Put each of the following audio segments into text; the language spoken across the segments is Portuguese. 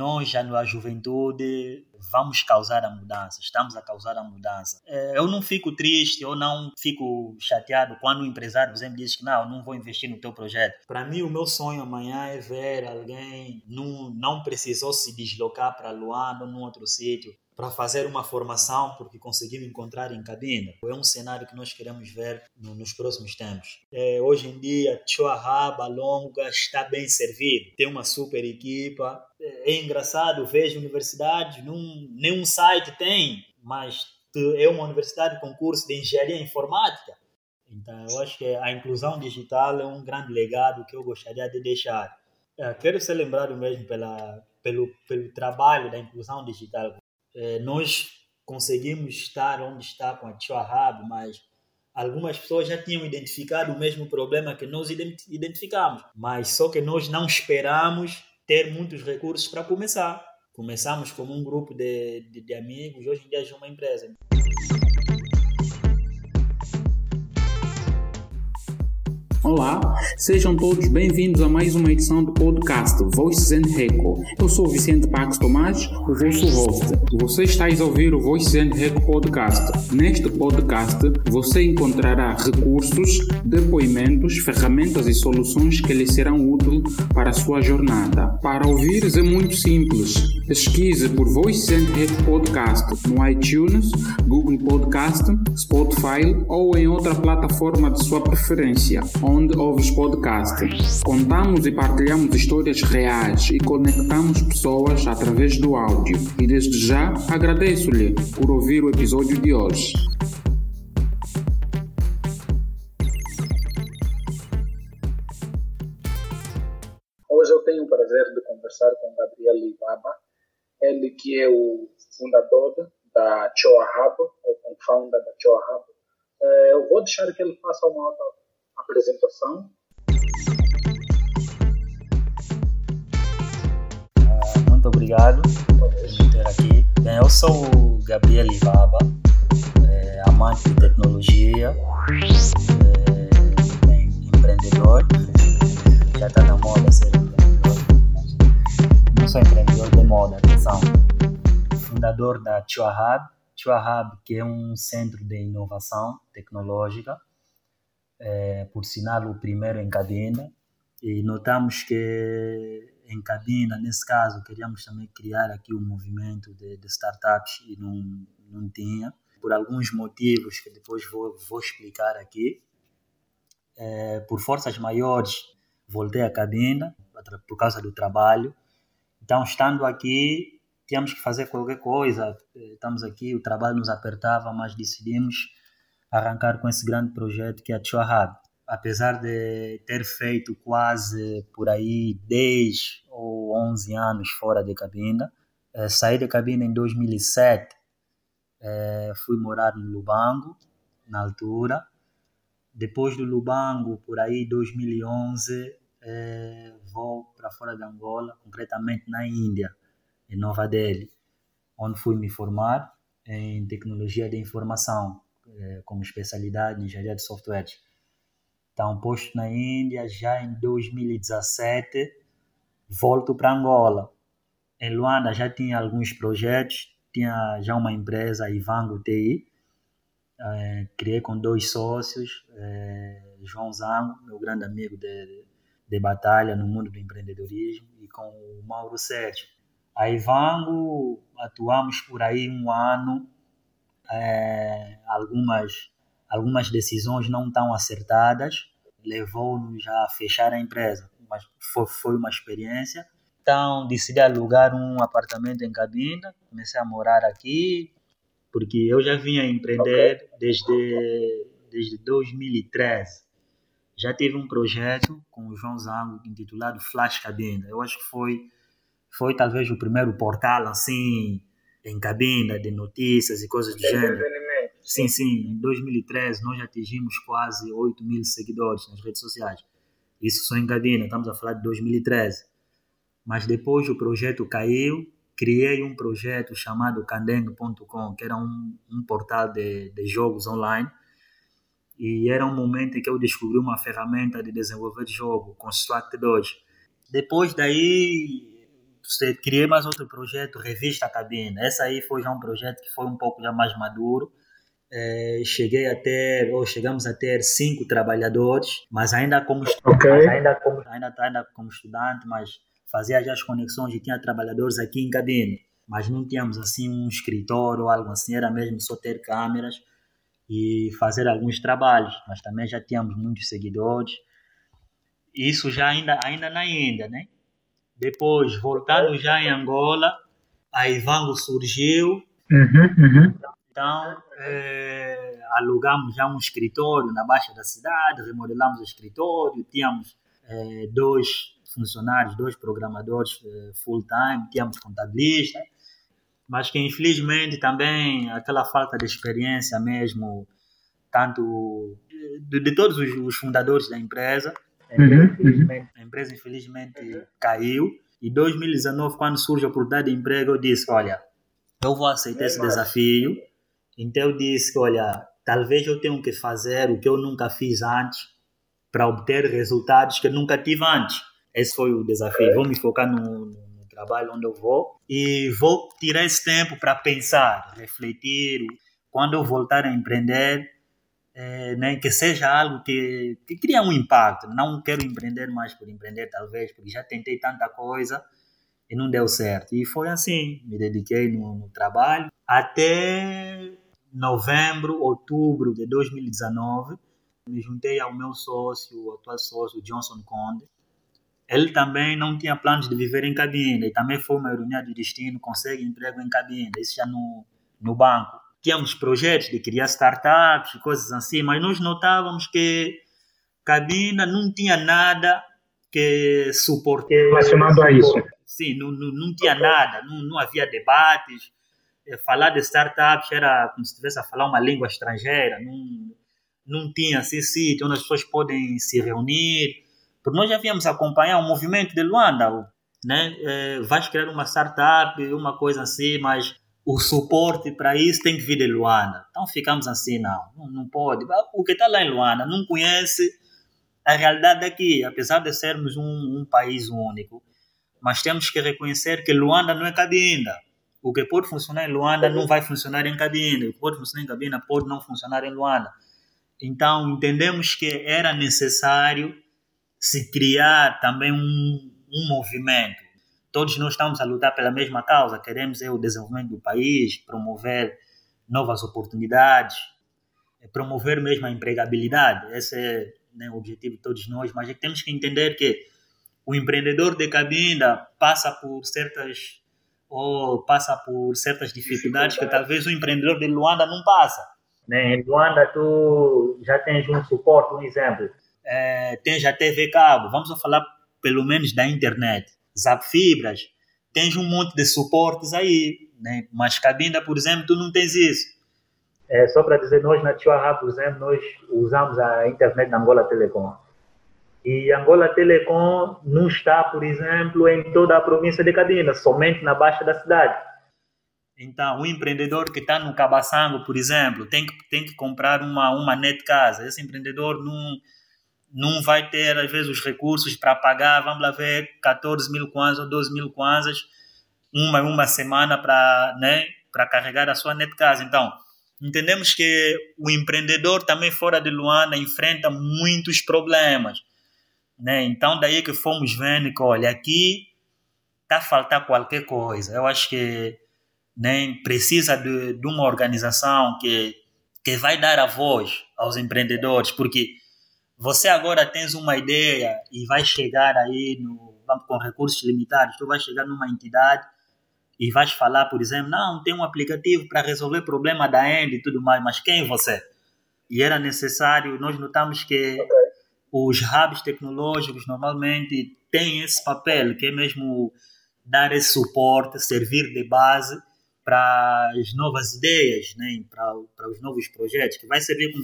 nós já na juventude vamos causar a mudança, estamos a causar a mudança. É, eu não fico triste, eu não fico chateado quando o empresário, por exemplo, diz que não, não vou investir no teu projeto. Para mim, o meu sonho amanhã é ver alguém não, não precisou se deslocar para Luanda ou num outro sítio para fazer uma formação porque conseguimos encontrar em cabine. É um cenário que nós queremos ver no, nos próximos tempos. É, hoje em dia, Chuahaba Longa está bem servido, tem uma super equipa. É, é engraçado, vejo universidades, nenhum site tem, mas é uma universidade com curso de engenharia informática. Então, eu acho que a inclusão digital é um grande legado que eu gostaria de deixar. É, quero ser lembrado mesmo pela, pelo, pelo trabalho da inclusão digital é, nós conseguimos estar onde está com a Tioahab, mas algumas pessoas já tinham identificado o mesmo problema que nós identificamos, mas só que nós não esperamos ter muitos recursos para começar. Começamos como um grupo de, de, de amigos, hoje em dia é uma empresa. Olá, sejam todos bem-vindos a mais uma edição do podcast Voices and Reco. Eu sou Vicente Pax Tomás, o vosso host. Você está a ouvir o Voices and Reco podcast. Neste podcast, você encontrará recursos, depoimentos, ferramentas e soluções que lhe serão úteis para a sua jornada. Para ouvires é muito simples. Pesquise por Voices and Reco podcast no iTunes, Google Podcast, Spotify ou em outra plataforma de sua preferência ouves podcast. Contamos e partilhamos histórias reais e conectamos pessoas através do áudio. E desde já agradeço-lhe por ouvir o episódio de hoje. Hoje eu tenho o prazer de conversar com Gabriel Libaba, ele que é o fundador da Choa Hub, ou co-founder da Choa Hub. Eh, eu vou deixar que ele faça uma outra apresentação. Muito obrigado por ter aqui. Bem, eu sou o Gabriel Ivaba, é, amante de tecnologia, é, bem, empreendedor. Já está na moda ser empreendedor. Não sou empreendedor de moda, atenção. Fundador da Chua Hub, Chua Hub, que é um centro de inovação tecnológica é, por sinal o primeiro em Cabina, e notamos que em Cabina, nesse caso, queríamos também criar aqui um movimento de, de startups e não, não tinha, por alguns motivos que depois vou, vou explicar aqui. É, por forças maiores, voltei à Cabina por causa do trabalho. Então, estando aqui, tínhamos que fazer qualquer coisa. Estamos aqui, o trabalho nos apertava, mas decidimos arrancar com esse grande projeto que é a Chuahab. Apesar de ter feito quase por aí 10 ou 11 anos fora de cabina, é, saí de cabina em 2007, é, fui morar no Lubango, na altura. Depois do Lubango, por aí 2011, é, vou para fora de Angola, concretamente na Índia, em Nova Delhi, onde fui me formar em tecnologia de informação como especialidade em engenharia de softwares. Então, posto na Índia, já em 2017, volto para Angola. Em Luanda já tinha alguns projetos, tinha já uma empresa, Ivango TI, é, criei com dois sócios, é, João Zango, meu grande amigo de, de batalha no mundo do empreendedorismo, e com o Mauro Sérgio. A Ivango atuamos por aí um ano é, algumas, algumas decisões não tão acertadas, levou-nos a fechar a empresa, mas foi, foi uma experiência. Então decidi alugar um apartamento em Cabinda, comecei a morar aqui, porque eu já vinha empreender okay. desde, desde 2013. Já tive um projeto com o João Zango intitulado Flash Cabinda. Eu acho que foi, foi talvez o primeiro portal assim em cabina de notícias e coisas do gênero. Sim, sim. Em 2013 nós atingimos quase 8 mil seguidores nas redes sociais. Isso só em cabina, estamos a falar de 2013. Mas depois o projeto caiu, criei um projeto chamado Candeng.com, que era um, um portal de, de jogos online. E era um momento em que eu descobri uma ferramenta de desenvolver jogo, Construct 2. Depois daí criei mais outro projeto, Revista Cabina. Essa aí foi já um projeto que foi um pouco já mais maduro. É, cheguei a ter, ou chegamos a ter cinco trabalhadores, mas ainda como, okay. ainda como, ainda, ainda como estudante, mas fazia já as conexões e tinha trabalhadores aqui em cabine, mas não tínhamos assim um escritório ou algo assim, era mesmo só ter câmeras e fazer alguns trabalhos, mas também já tínhamos muitos seguidores. Isso já ainda, ainda na Índia, né? Depois, voltando já em Angola, a Ivango surgiu. Uhum, uhum. Então, é, alugamos já um escritório na Baixa da cidade, remodelamos o escritório, tínhamos é, dois funcionários, dois programadores é, full-time, tínhamos contabilista, mas que infelizmente também aquela falta de experiência mesmo, tanto de, de todos os, os fundadores da empresa, Uhum, uhum. A empresa, infelizmente, caiu. E 2019, quando surge a oportunidade de emprego, eu disse: Olha, eu vou aceitar esse desafio. Então, eu disse: Olha, talvez eu tenha que fazer o que eu nunca fiz antes para obter resultados que eu nunca tive antes. Esse foi o desafio. Vou me focar no, no trabalho onde eu vou e vou tirar esse tempo para pensar, refletir. Quando eu voltar a empreender, é, né, que seja algo que, que cria um impacto. Não quero empreender mais por empreender, talvez, porque já tentei tanta coisa e não deu certo. E foi assim, me dediquei no, no trabalho até novembro, outubro de 2019. Me juntei ao meu sócio, o atual sócio, Johnson Conde. Ele também não tinha planos de viver em cabine, e também foi uma ironia do destino, consegue emprego em cabine, isso já no, no banco tínhamos projetos de criar startups, coisas assim, mas nós notávamos que Cabina não tinha nada que suporte relacionado a isso. Sim, não, não, não tinha nada, não, não havia debates. Eh, falar de startups era como se estivesse a falar uma língua estrangeira, não, não tinha assim sítio onde as pessoas podem se reunir. Porque nós já havíamos acompanhar o movimento de Luanda, né? É, vais criar uma startup, uma coisa assim, mas o suporte para isso tem que vir de Luanda. Então ficamos assim, não, não, pode. O que está lá em Luanda não conhece a realidade daqui, apesar de sermos um, um país único, mas temos que reconhecer que Luanda não é Cabinda. O que pode funcionar em Luanda não vai funcionar em Cabinda. O que pode funcionar em Cabinda pode não funcionar em Luanda. Então entendemos que era necessário se criar também um, um movimento todos nós estamos a lutar pela mesma causa, queremos é o desenvolvimento do país, promover novas oportunidades, é promover mesmo a empregabilidade. Esse é né, o objetivo de todos nós, mas é que temos que entender que o empreendedor de Cabinda passa por certas ou passa por certas dificuldades que talvez o empreendedor de Luanda não passa. Né? Em Luanda tu já tens um suporte, um exemplo. É, tens a TV cabo, vamos falar pelo menos da internet Zap Fibras, tens um monte de suportes aí, né? mas Cabinda, por exemplo, tu não tens isso. É, só para dizer, nós na Chihuahua, por exemplo, nós usamos a internet na Angola Telecom. E Angola Telecom não está, por exemplo, em toda a província de Cabinda, somente na baixa da cidade. Então, o empreendedor que está no Cabaçango, por exemplo, tem que, tem que comprar uma, uma net casa. Esse empreendedor não não vai ter, às vezes, os recursos para pagar, vamos lá ver, 14 mil kwanzas ou 12 mil kwanzas, uma uma semana para né, carregar a sua net casa. Então, entendemos que o empreendedor também fora de Luanda enfrenta muitos problemas. Né? Então, daí que fomos vendo que, olha, aqui está a faltar qualquer coisa. Eu acho que né, precisa de, de uma organização que, que vai dar a voz aos empreendedores, porque você agora tens uma ideia e vai chegar aí no, com recursos limitados, tu vai chegar numa entidade e vais falar, por exemplo, não, tem um aplicativo para resolver problema da End e tudo mais, mas quem é você? E era necessário, nós notamos que os hubs tecnológicos normalmente têm esse papel, que é mesmo dar esse suporte, servir de base para as novas ideias, né, para, para os novos projetos, que vai servir como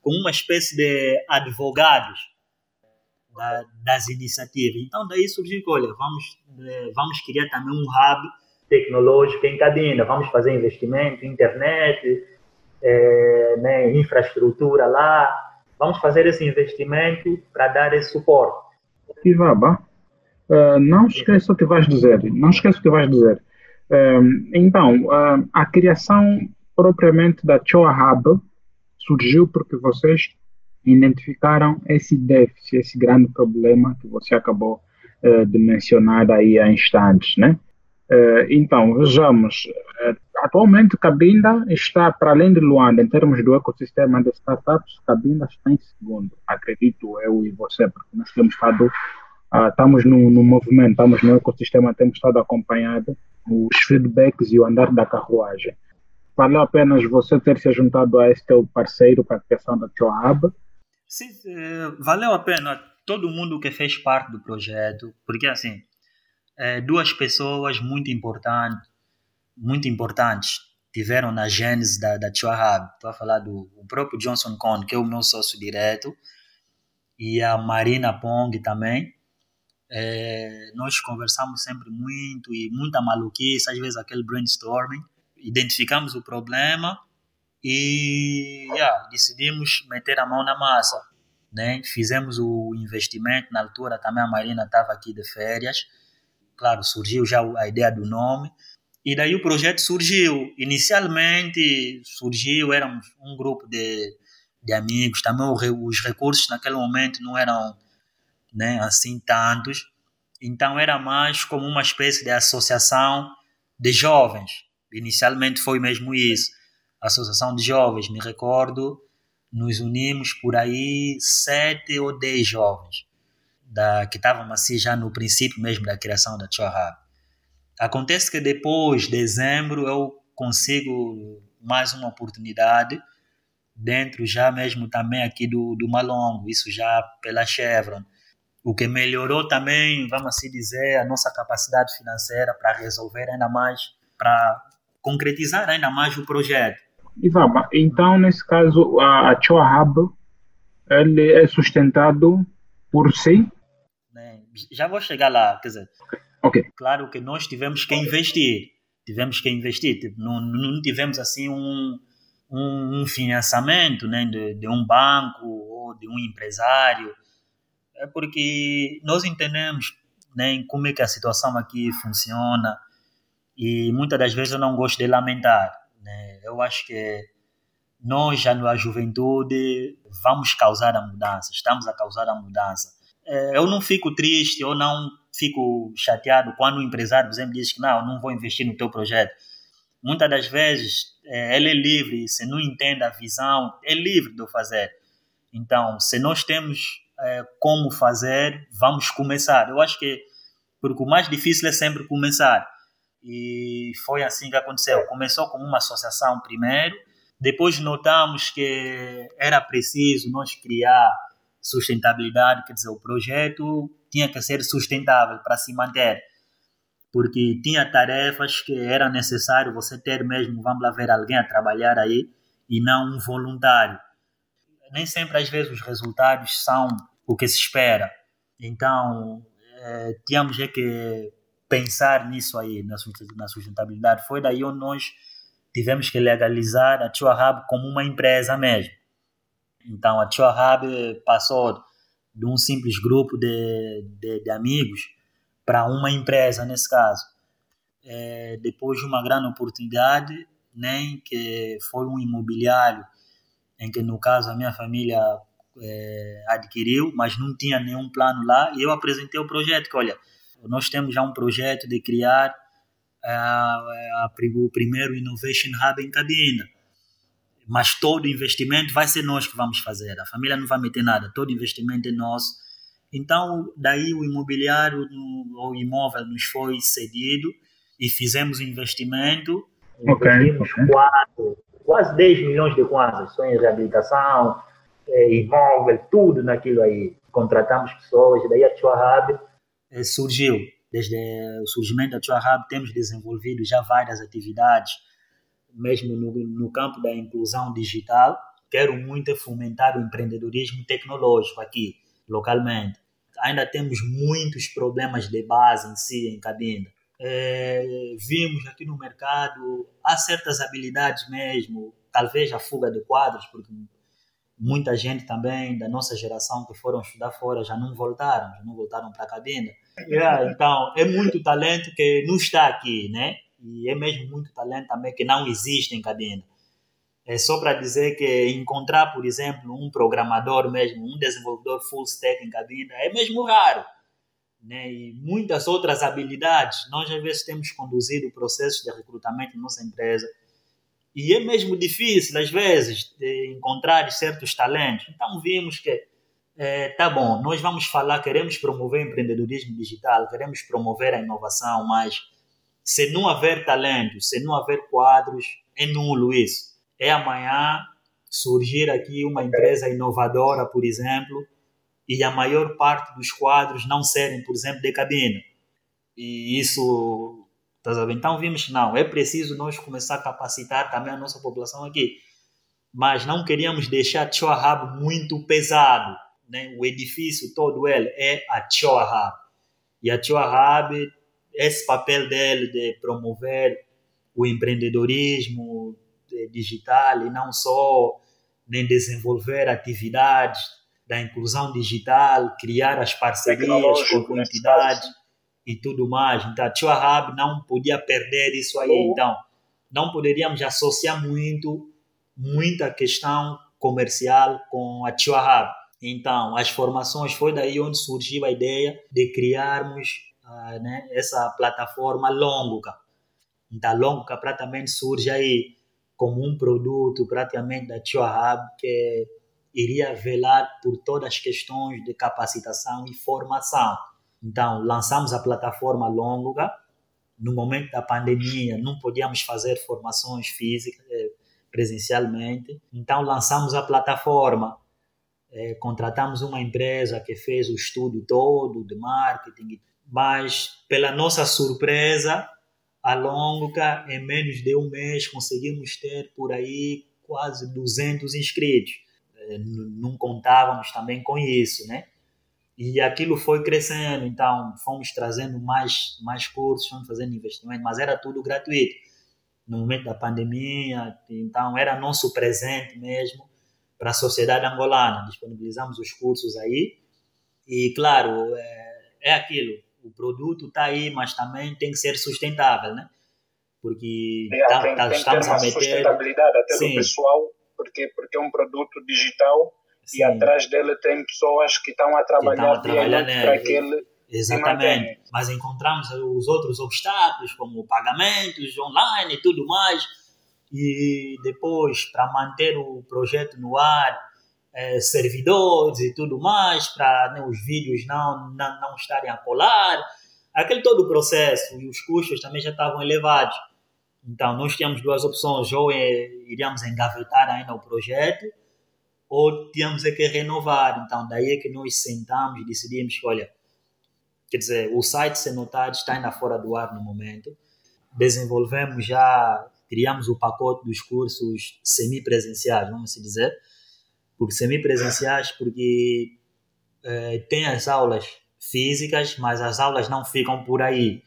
com uma espécie de advogados da, das iniciativas. Então, daí surgiu que, olha, vamos, eh, vamos criar também um hub tecnológico em Cadena, vamos fazer investimento em internet, é, né, infraestrutura lá, vamos fazer esse investimento para dar esse suporte. Ivaba, Uh, não esqueça o que vais dizer. Não esqueça o que vais dizer. Uh, então, uh, a criação propriamente da Choa Hub surgiu porque vocês identificaram esse déficit, esse grande problema que você acabou de mencionar aí há instantes, né? então, vejamos, atualmente Cabinda está, para além de Luanda, em termos do ecossistema de startups, Cabinda está em segundo, acredito eu e você, porque nós temos estado ah, estamos no, no, movimento, estamos no ecossistema, temos estado acompanhado os feedbacks e o andar da carruagem. Valeu a pena você ter se juntado a este teu parceiro para a criação da Choab? Sim, eh, valeu a pena todo mundo que fez parte do projeto, porque assim, é, duas pessoas muito importantes, muito importantes tiveram na gênese da, da Choab. Estou a falar do próprio Johnson Cohn, que é o meu sócio direto, e a Marina Pong também, é, nós conversamos sempre muito e muita maluquice, às vezes aquele brainstorming. Identificamos o problema e yeah, decidimos meter a mão na massa. Né? Fizemos o investimento, na altura também a Marina estava aqui de férias. Claro, surgiu já a ideia do nome. E daí o projeto surgiu. Inicialmente surgiu, éramos um grupo de, de amigos. Também os recursos naquele momento não eram né, assim tantos. Então era mais como uma espécie de associação de jovens. Inicialmente foi mesmo isso. Associação de jovens, me recordo, nos unimos por aí sete ou dez jovens da, que estavam assim já no princípio mesmo da criação da Chohab. Acontece que depois, de dezembro, eu consigo mais uma oportunidade dentro já mesmo também aqui do, do Malongo, isso já pela Chevron o que melhorou também, vamos assim dizer, a nossa capacidade financeira para resolver ainda mais, para concretizar ainda mais o projeto. Ivaba, então nesse caso a, a Choa Hub ele é sustentado por si? Né, já vou chegar lá, quer dizer, okay. claro que nós tivemos que investir, tivemos que investir, tipo, não, não tivemos assim um, um, um financiamento né, de, de um banco ou de um empresário, é porque nós entendemos né, como é que a situação aqui funciona e muitas das vezes eu não gosto de lamentar. Né? Eu acho que nós, já na juventude, vamos causar a mudança, estamos a causar a mudança. É, eu não fico triste, eu não fico chateado quando o empresário, por exemplo, diz que não, não vou investir no teu projeto. Muitas das vezes é, ele é livre, se não entende a visão, é livre de fazer. Então, se nós temos é, como fazer, vamos começar. Eu acho que porque o mais difícil é sempre começar. E foi assim que aconteceu. Começou como uma associação primeiro, depois notamos que era preciso nós criar sustentabilidade, quer dizer, o projeto tinha que ser sustentável para se manter, porque tinha tarefas que era necessário você ter mesmo, vamos lá ver alguém a trabalhar aí e não um voluntário. Nem sempre às vezes os resultados são o que se espera. Então, é, tínhamos é que pensar nisso aí, na sustentabilidade. Foi daí onde nós tivemos que legalizar a Chua Hub como uma empresa mesmo. Então, a Chua Hub passou de um simples grupo de, de, de amigos para uma empresa, nesse caso. É, depois de uma grande oportunidade, nem né, que foi um imobiliário, em que, no caso, a minha família é, adquiriu, mas não tinha nenhum plano lá, e eu apresentei o projeto, que olha, nós temos já um projeto de criar a, a, o primeiro Innovation Hub em Cabinda, mas todo investimento vai ser nós que vamos fazer, a família não vai meter nada, todo investimento é nosso, então daí o imobiliário, o imóvel nos foi cedido, e fizemos o investimento, okay, investimos okay. Quase, quase 10 milhões de kwanzas, só em reabilitação, é, imóvel, tudo naquilo aí. Contratamos pessoas, daí a Chua é, surgiu. Desde o surgimento da Chua Hub, temos desenvolvido já várias atividades, mesmo no, no campo da inclusão digital. Quero muito fomentar o empreendedorismo tecnológico aqui, localmente. Ainda temos muitos problemas de base em si, em Cabinda. É, vimos aqui no mercado, há certas habilidades mesmo, talvez a fuga de quadros, porque muita gente também da nossa geração que foram estudar fora já não voltaram, já não voltaram para a cabina. Yeah, então, é muito talento que não está aqui, né? E é mesmo muito talento também que não existe em cabina. É só para dizer que encontrar, por exemplo, um programador mesmo, um desenvolvedor full stack em cabina é mesmo raro. Né? E muitas outras habilidades. Nós, às vezes, temos conduzido processos de recrutamento na nossa empresa e é mesmo difícil, às vezes, encontrar certos talentos. Então, vimos que, é, tá bom, nós vamos falar, queremos promover empreendedorismo digital, queremos promover a inovação, mas se não haver talento, se não haver quadros, é nulo isso. É amanhã surgir aqui uma empresa inovadora, por exemplo, e a maior parte dos quadros não serem, por exemplo, de cabine. E isso Tá então vimos que não, é preciso nós começar a capacitar também a nossa população aqui. Mas não queríamos deixar Choahab muito pesado. Né? O edifício todo ele é a Choahab. E a Choahab, esse papel dele de promover o empreendedorismo digital e não só nem desenvolver atividades da inclusão digital, criar as parcerias com entidades e tudo mais. Então, a Ahab não podia perder isso aí. Então, não poderíamos associar muito, muita questão comercial com a Ahab. Então, as formações foi daí onde surgiu a ideia de criarmos uh, né, essa plataforma Longuca. Então, a Longuca praticamente surge aí como um produto praticamente da Ahab que iria velar por todas as questões de capacitação e formação então, lançamos a plataforma Longa. No momento da pandemia, não podíamos fazer formações físicas, eh, presencialmente. Então, lançamos a plataforma. É, contratamos uma empresa que fez o estudo todo de marketing, mas, pela nossa surpresa, a Longa, em menos de um mês, conseguimos ter por aí quase 200 inscritos. É, não contávamos também com isso, né? E aquilo foi crescendo, então fomos trazendo mais, mais cursos, fomos fazendo investimento, mas era tudo gratuito. No momento da pandemia, então era nosso presente mesmo para a sociedade angolana. Disponibilizamos os cursos aí. E, claro, é, é aquilo: o produto está aí, mas também tem que ser sustentável, né? Porque é, tá, tem, tá, tem estamos a meter. sustentabilidade até Sim. do pessoal, porque, porque é um produto digital Sim. e atrás dele tem pessoas que estão a trabalhar, a trabalhar para que ele Exatamente. Mas encontramos os outros obstáculos, como pagamentos online e tudo mais. E depois, para manter o projeto no ar, é, servidores e tudo mais, para né, os vídeos não, não, não estarem a colar. Aquele todo o processo e os custos também já estavam elevados. Então, nós tínhamos duas opções: ou é, iríamos engavetar ainda o projeto, ou tínhamos é que renovar. Então, daí é que nós sentamos e decidimos que, olha, quer dizer, o site sem notado está ainda fora do ar no momento. Desenvolvemos já, criamos o pacote dos cursos semipresenciais, vamos assim dizer. Porque semipresenciais, porque é, tem as aulas físicas, mas as aulas não ficam por aí.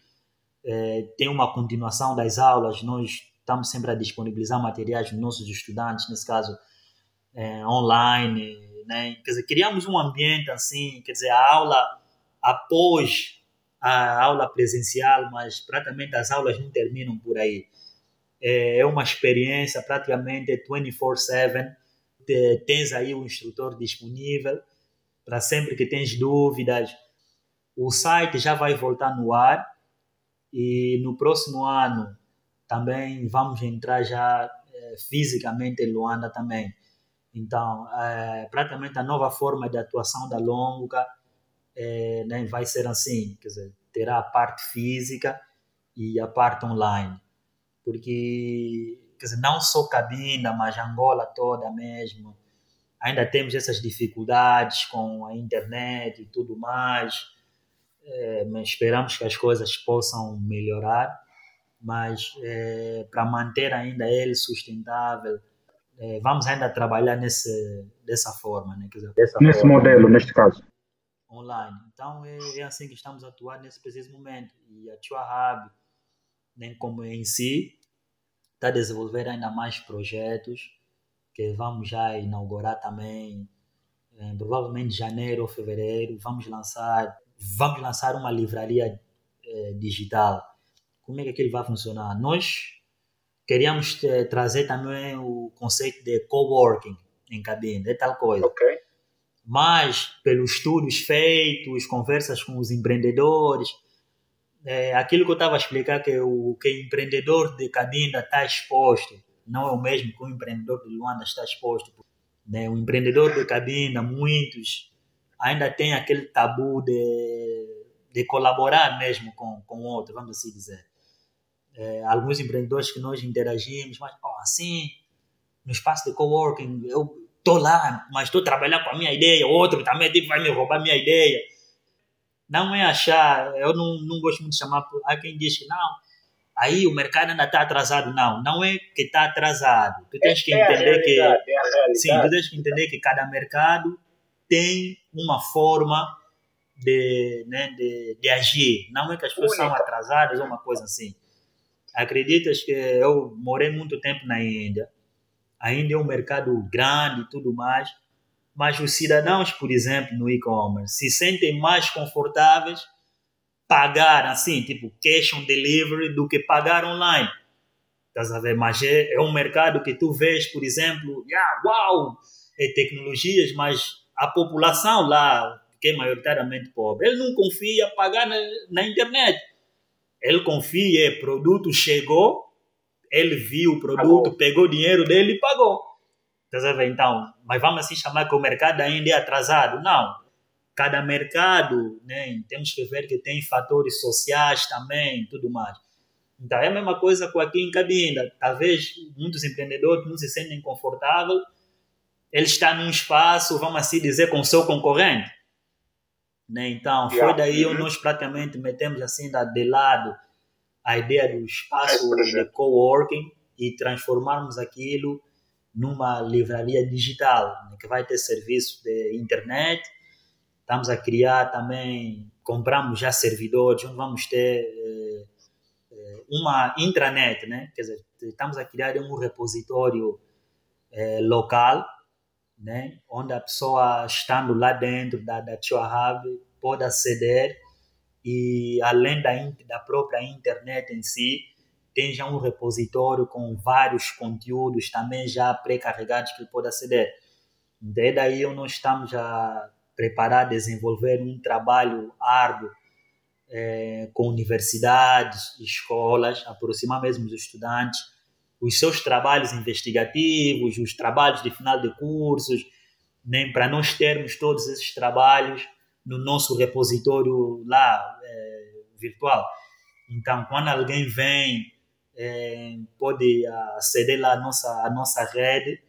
É, tem uma continuação das aulas, nós estamos sempre a disponibilizar materiais dos nossos estudantes, nesse caso, é, online, né? Quer dizer, criamos um ambiente assim, quer dizer, a aula após a aula presencial, mas praticamente as aulas não terminam por aí. É, é uma experiência praticamente 24/7. Tens aí o instrutor disponível para sempre que tens dúvidas. O site já vai voltar no ar e no próximo ano também vamos entrar já é, fisicamente em Luanda também. Então, é, praticamente a nova forma de atuação da Longa é, né, vai ser assim, quer dizer, terá a parte física e a parte online. Porque, quer dizer, não só cabina, mas Angola toda mesmo, ainda temos essas dificuldades com a internet e tudo mais, é, mas esperamos que as coisas possam melhorar, mas é, para manter ainda ele sustentável, é, vamos ainda trabalhar nesse, dessa forma, né? Dizer, nesse forma, modelo, neste caso. Online. Então é, é, assim que estamos a atuar nesse preciso momento. E a Tua Hub, nem como em si, está a desenvolver ainda mais projetos que vamos já inaugurar também, em, provavelmente janeiro ou fevereiro, vamos lançar, vamos lançar uma livraria eh, digital. Como é que aquilo vai funcionar? Nós queríamos eh, trazer também o conceito de coworking em cabine, é tal coisa. Ok. Mas, pelos estudos feitos, conversas com os empreendedores, é, aquilo que eu estava a explicar que o que o empreendedor de Cabinda está exposto não é o mesmo que o empreendedor de Luanda está exposto. Né? O empreendedor de Cabinda, muitos ainda tem aquele tabu de, de colaborar mesmo com com outro, vamos assim dizer. É, alguns empreendedores que nós interagimos, mas oh, assim, no espaço de coworking, eu estou lá, mas estou trabalhando com a minha ideia, outro também tipo, vai me roubar minha ideia não é achar, eu não, não gosto muito de chamar, há quem diz que não, aí o mercado ainda está atrasado. Não, não é que está atrasado. Tu tens que é, entender que. É sim, tu tens que entender que cada mercado tem uma forma de, né, de, de agir. Não é que as pessoas são atrasadas ou uma coisa assim. Acreditas que eu morei muito tempo na Índia. A Índia é um mercado grande e tudo mais mas os cidadãos, por exemplo, no e-commerce, se sentem mais confortáveis pagar assim, tipo cash on delivery, do que pagar online. Estás a ver? Mas é, é um mercado que tu vês, por exemplo, yeah, uau, é tecnologias, mas a população lá, que é maioritariamente pobre, ele não confia pagar na, na internet. Ele confia, é, produto chegou, ele viu o produto, pegou o dinheiro dele e pagou. Ver? Então, mas vamos assim chamar que o mercado ainda é atrasado? Não. Cada mercado, né, temos que ver que tem fatores sociais também, tudo mais. Então, é a mesma coisa com aqui em Cabinda. Talvez muitos empreendedores não se sentem confortáveis, ele está num espaço, vamos assim dizer, com o seu concorrente. Né? Então, foi daí onde nós praticamente metemos assim de lado a ideia do espaço de coworking e transformarmos aquilo numa livraria digital, né, que vai ter serviço de internet. Estamos a criar também, compramos já servidores, onde vamos ter eh, eh, uma intranet, né? Quer dizer, estamos a criar um repositório eh, local, né? Onde a pessoa, estando lá dentro da, da Chua Hub, pode aceder e, além da, da própria internet em si, tem já um repositório com vários conteúdos também já pré-carregados que ele pode aceder. Daí daí nós estamos a preparar, desenvolver um trabalho árduo é, com universidades, escolas, aproximar mesmo os estudantes, os seus trabalhos investigativos, os trabalhos de final de cursos, nem né, para nós termos todos esses trabalhos no nosso repositório lá é, virtual. Então, quando alguém vem é, pode aceder lá à nossa, à nossa rede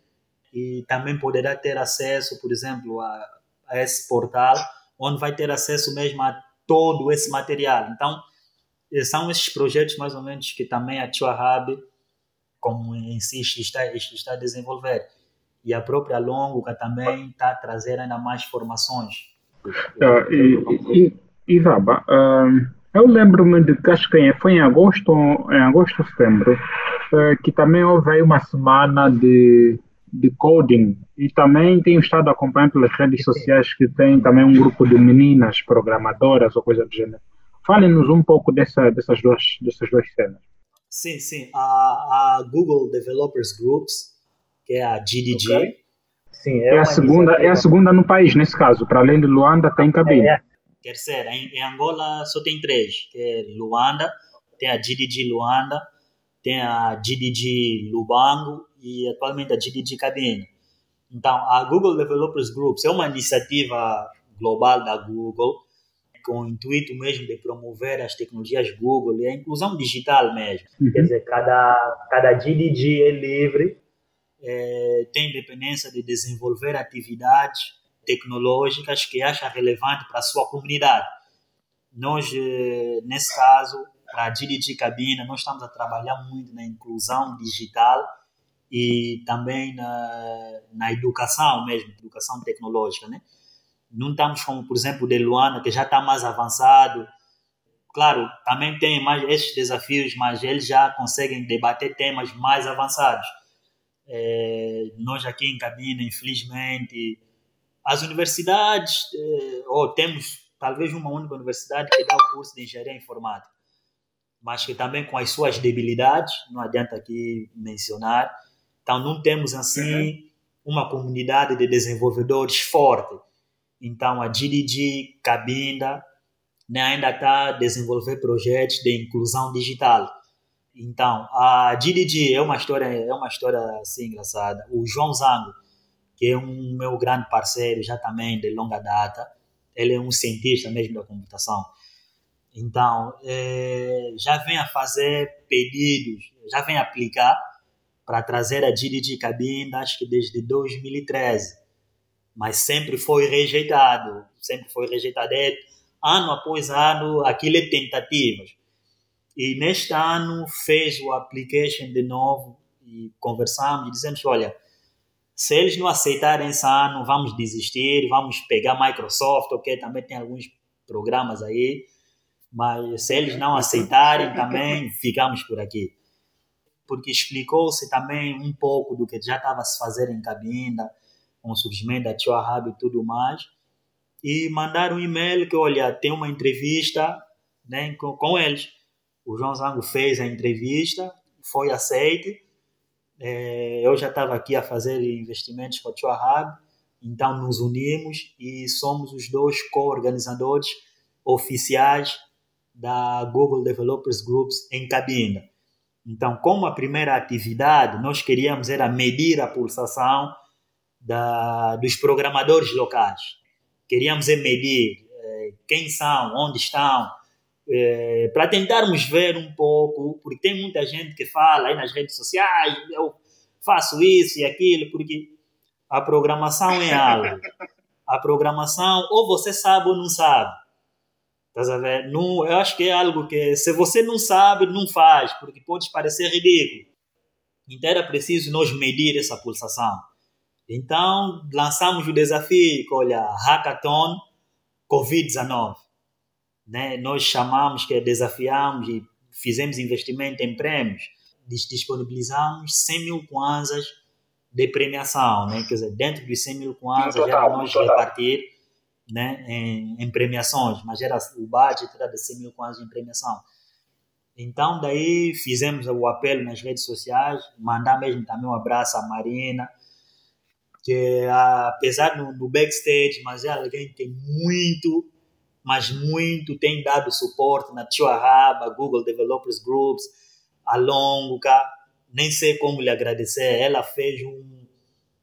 e também poderá ter acesso, por exemplo, a, a esse portal, onde vai ter acesso mesmo a todo esse material. Então, são esses projetos mais ou menos que também a Hub, como em si está, está a desenvolver. E a própria Longuca também está a trazer ainda mais formações. Uh, e Vaba, uh, eu lembro-me de que acho que foi em agosto, em agosto setembro, eh, que também houve uma semana de, de coding e também tenho estado acompanhando pelas redes sociais que tem também um grupo de meninas programadoras ou coisa do gênero. Fale-nos um pouco dessa, dessas, duas, dessas duas cenas. Sim, sim. A, a Google Developers Groups, que é a GDG. Okay. Sim, é, é a segunda, é a segunda no país, nesse caso. Para além de Luanda, tem cabine. É, terceira. Em, em, Angola só tem três, que é Luanda, tem a GDG Luanda, tem a GDG Lubango e atualmente a GDG Cabine. Então, a Google Developers Groups é uma iniciativa global da Google com o intuito mesmo de promover as tecnologias Google e a inclusão digital mesmo. Uhum. Quer dizer, cada, cada GDG é livre, é, tem independência de desenvolver atividades tecnológicas que acha relevante para a sua comunidade. Nós, eh, nesse caso, para a Dirigir Cabina, nós estamos a trabalhar muito na inclusão digital e também na, na educação mesmo, educação tecnológica, né? Não estamos como, por exemplo, o de Luana, que já está mais avançado. Claro, também tem mais esses desafios, mas eles já conseguem debater temas mais avançados. É, nós aqui em Cabina, infelizmente, as universidades, é, ou temos talvez uma única universidade que dá o curso de engenharia informática, mas que também com as suas debilidades, não adianta aqui mencionar. Então, não temos assim uma comunidade de desenvolvedores forte. Então, a GDG Cabinda né, ainda está a desenvolver projetos de inclusão digital. Então, a GDG é uma história, é uma história assim engraçada. O João Zango, que é um meu grande parceiro já também de longa data, ele é um cientista mesmo da computação. Então, é, já vem a fazer pedidos, já vem aplicar para trazer a de Cabinda, acho que desde 2013. Mas sempre foi rejeitado, sempre foi rejeitado. É, ano após ano, aquilo é tentativas. E neste ano fez o application de novo e conversamos e dizemos, olha, se eles não aceitarem esse ano, vamos desistir, vamos pegar Microsoft, ok? Também tem alguns programas aí, mas se eles não aceitarem também, ficamos por aqui. Porque explicou-se também um pouco do que já estava se fazer em Cabinda, com o surgimento da Tio e tudo mais. E mandaram um e-mail que, olha, tem uma entrevista né, com, com eles. O João Zango fez a entrevista, foi aceito é, eu já estava aqui a fazer investimentos com a Hub, então nos unimos e somos os dois co-organizadores oficiais da Google Developers Groups em Cabinda. Então, como a primeira atividade, nós queríamos era medir a pulsação da, dos programadores locais. Queríamos é medir é, quem são, onde estão, é, para tentarmos ver um pouco, porque tem muita gente que fala aí nas redes sociais, eu faço isso e aquilo, porque a programação é algo. A programação, ou você sabe ou não sabe. Estás a ver? Não, eu acho que é algo que, se você não sabe, não faz, porque pode parecer ridículo. Então era preciso nós medir essa pulsação. Então lançamos o desafio, olha, Hackathon Covid-19 né? Nós chamamos, que desafiamos e fizemos investimento em prêmios, disponibilizamos 100 mil kwanzas de premiação, né? Quer dizer, dentro dos 100 mil kwanzas era nós total. repartir né, em, em, premiações, mas era o budget era de 100 mil kwanzas em premiação. Então, daí fizemos o apelo nas redes sociais, mandar mesmo também um abraço à Marina, que apesar do, do backstage, mas que tem muito mas muito tem dado suporte na Chihuahua, Google Developers Groups, a Longa, nem sei como lhe agradecer. Ela fez um,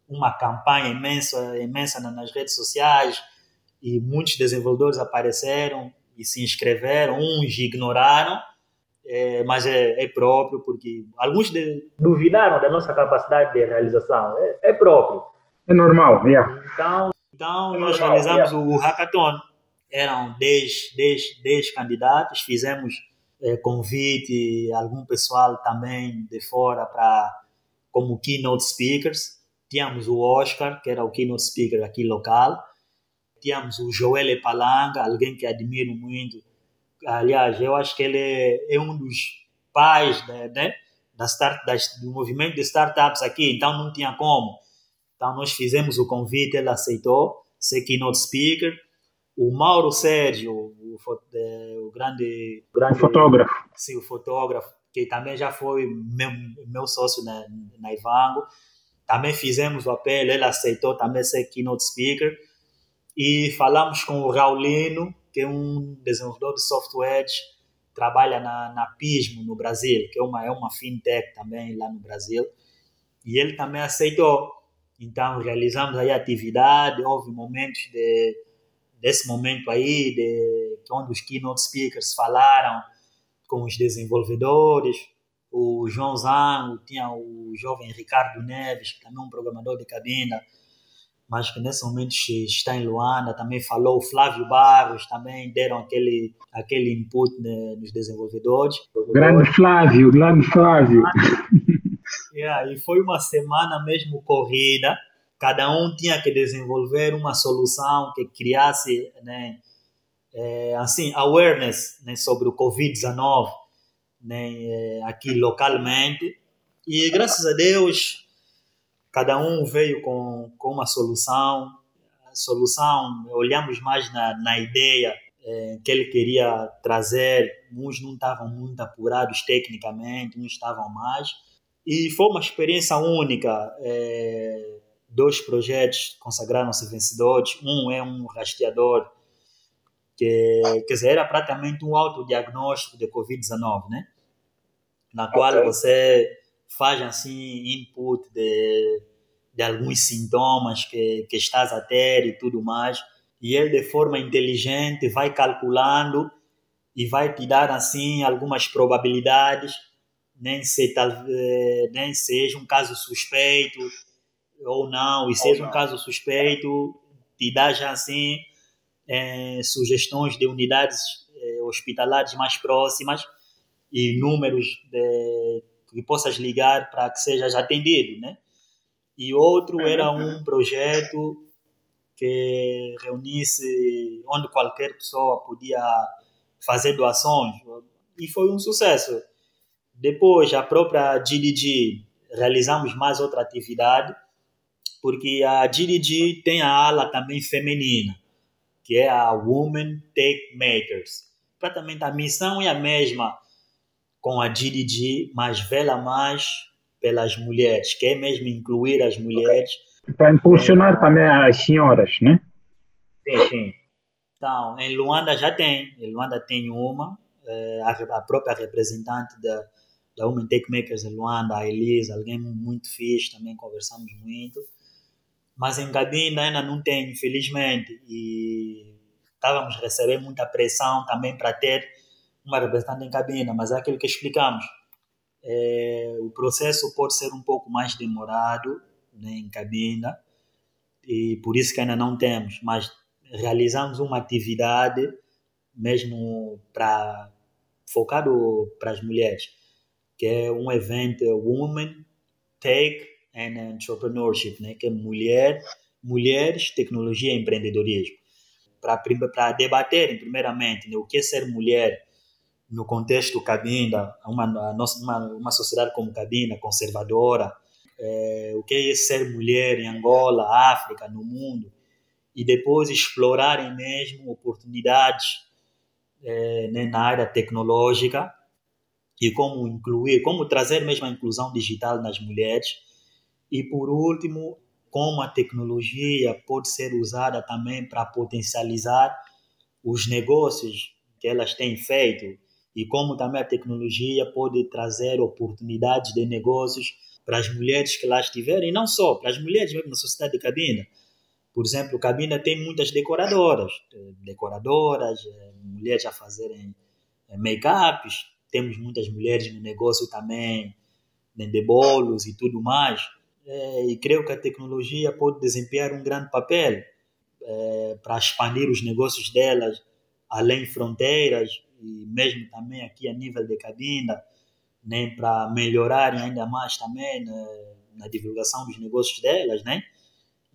uma campanha imensa, imensa nas redes sociais e muitos desenvolvedores apareceram e se inscreveram, uns ignoraram, é, mas é, é, próprio, porque alguns de, duvidaram da nossa capacidade de realização. É, é próprio. É normal, yeah. Então, então é nós normal, realizamos yeah. o hackathon eram 10, 10, 10 candidatos, fizemos é, convite algum pessoal também de fora para como keynote speakers. Tínhamos o Oscar, que era o keynote speaker aqui local. Tínhamos o Joel Palanga, alguém que admiro muito. Aliás, eu acho que ele é, é um dos pais né, né, da start, das, do movimento de startups aqui, então não tinha como. Então nós fizemos o convite, ele aceitou ser keynote speaker. O Mauro Sérgio, o, o grande, grande fotógrafo, sim, o fotógrafo, que também já foi meu, meu sócio na, na Ivango, também fizemos o apelo, ele aceitou também ser keynote speaker, e falamos com o Raulino, que é um desenvolvedor de softwares, trabalha na, na Pismo, no Brasil, que é uma, é uma fintech também lá no Brasil, e ele também aceitou. Então, realizamos aí atividade, houve momentos de desse momento aí, de, onde os keynote speakers falaram com os desenvolvedores, o João Zango, tinha o jovem Ricardo Neves, que também é um programador de cabina, mas que nesse momento está em Luanda, também falou o Flávio Barros, também deram aquele, aquele input né, nos desenvolvedores. Grande Flávio, grande Flávio. Yeah, e foi uma semana mesmo corrida, cada um tinha que desenvolver uma solução que criasse né, é, assim awareness né, sobre o Covid-19 né, é, aqui localmente e graças a Deus cada um veio com, com uma solução. A solução, olhamos mais na, na ideia é, que ele queria trazer. Uns não estavam muito apurados tecnicamente, uns estavam mais. E foi uma experiência única. É, dois projetos consagraram-se vencedores. Um é um rastreador que, quer dizer, era praticamente um autodiagnóstico de Covid-19, né? Na qual okay. você faz assim input de, de alguns sintomas que, que estás a ter e tudo mais. E ele, de forma inteligente, vai calculando e vai te dar assim algumas probabilidades, nem, se, eh, nem seja um caso suspeito ou não, e seja um caso suspeito, te dá já assim é, sugestões de unidades é, hospitalares mais próximas e números de, que possas ligar para que sejas atendido, né? E outro era um projeto que reunisse onde qualquer pessoa podia fazer doações e foi um sucesso. Depois, a própria GDG realizamos mais outra atividade porque a GDG tem a ala também feminina, que é a Women Take Makers. Praticamente a missão é a mesma com a GDG, mas vela mais pelas mulheres, que é mesmo incluir as mulheres. Para impulsionar é, também as senhoras, né? Sim, sim. Então, em Luanda já tem, em Luanda tem uma, é, a própria representante da, da Women Take Makers em Luanda, a Elisa, alguém muito fixe, também conversamos muito mas em Cabinda ainda não tem, infelizmente. E estávamos a receber muita pressão também para ter uma representante em cabina, mas é aquilo que explicamos. É, o processo pode ser um pouco mais demorado né, em cabina, e por isso que ainda não temos, mas realizamos uma atividade mesmo para focado para as mulheres, que é um evento Women Take and Entrepreneurship, né, que é mulher, mulheres, tecnologia e empreendedorismo. Para debaterem, primeiramente, né, o que é ser mulher no contexto Cabinda, uma, uma, uma sociedade como Cabinda, conservadora, é, o que é ser mulher em Angola, África, no mundo, e depois explorarem mesmo oportunidades é, né, na área tecnológica e como incluir, como trazer mesmo a inclusão digital nas mulheres e por último, como a tecnologia pode ser usada também para potencializar os negócios que elas têm feito e como também a tecnologia pode trazer oportunidades de negócios para as mulheres que lá estiverem, e não só, para as mulheres mesmo na sociedade de Cabinda. Por exemplo, Cabinda tem muitas decoradoras, decoradoras, eh, mulheres a fazerem eh, make-ups, temos muitas mulheres no negócio também, de bolos e tudo mais é, e creio que a tecnologia pode desempenhar um grande papel é, para expandir os negócios delas além fronteiras e mesmo também aqui a nível de cabina, né, para melhorar ainda mais também né, na divulgação dos negócios delas, né?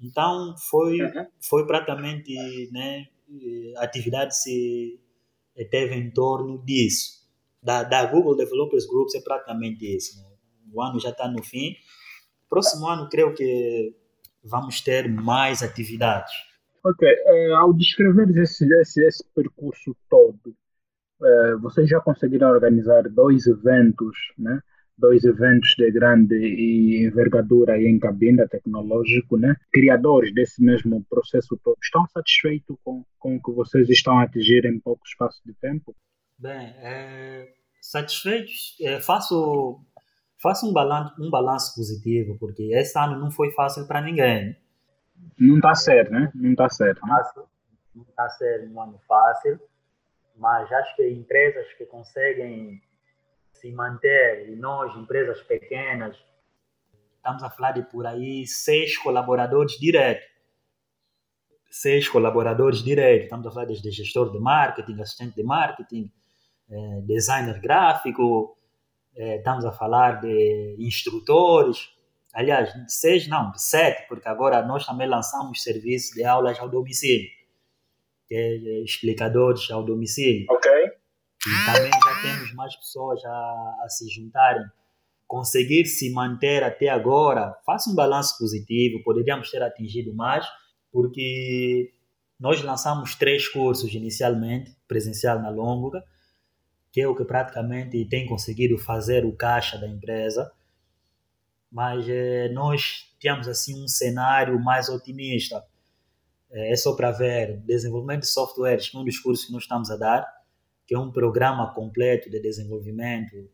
Então foi uhum. foi praticamente, né, a atividade se teve em torno disso. Da, da Google Developers Groups é praticamente isso. Né? O ano já está no fim Próximo ano, creio que vamos ter mais atividades. Ok. É, ao descrever esse, esse, esse percurso todo, é, vocês já conseguiram organizar dois eventos, né? dois eventos de grande envergadura em cabina tecnológico, né? criadores desse mesmo processo todo, estão satisfeitos com, com o que vocês estão a atingir em pouco espaço de tempo? Bem, é, satisfeitos, é, faço faça um balanço, um balanço positivo, porque esse ano não foi fácil para ninguém. Não está certo, né? Não está certo. Né? Não está sendo um ano fácil, mas acho que empresas que conseguem se manter, e nós, empresas pequenas, estamos a falar de por aí seis colaboradores diretos. Seis colaboradores diretos. Estamos a falar desde gestor de marketing, assistente de marketing, eh, designer gráfico, é, estamos a falar de instrutores, aliás, seis não, sete, porque agora nós também lançamos serviço de aulas ao domicílio, que é explicadores ao domicílio. Ok. E também já temos mais pessoas a, a se juntarem conseguir se manter até agora, faça um balanço positivo, poderíamos ter atingido mais, porque nós lançamos três cursos inicialmente, presencial na Longa, que é o que praticamente tem conseguido fazer o caixa da empresa, mas eh, nós temos assim um cenário mais otimista. É, é só para ver desenvolvimento de softwares, que é um dos cursos que nós estamos a dar, que é um programa completo de desenvolvimento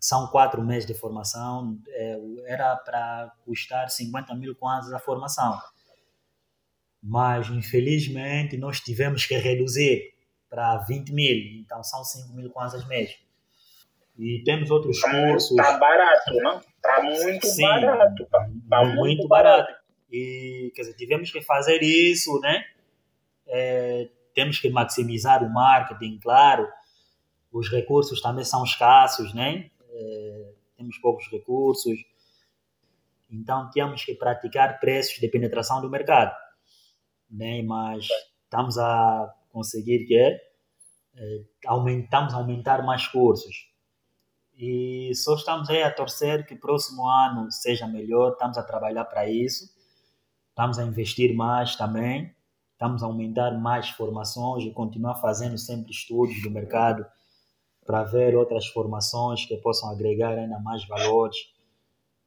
são quatro meses de formação, é, era para custar 50 mil kwanzas a formação. Mas, infelizmente, nós tivemos que reduzir para 20 mil, então são 5 mil kwanzas mês. E temos outros tá cursos. Está barato, não? Está muito Sim, barato. Está tá muito, muito barato. barato. E, quer dizer, tivemos que fazer isso, né? É, temos que maximizar o marketing, claro. Os recursos também são escassos, né? Eh, temos poucos recursos, então temos que praticar preços de penetração do mercado, né? mas estamos a conseguir que é, aumentamos aumentar mais cursos. E só estamos aí a torcer que próximo ano seja melhor, estamos a trabalhar para isso, estamos a investir mais também, estamos a aumentar mais formações e continuar fazendo sempre estudos do mercado para ver outras formações que possam agregar ainda mais valores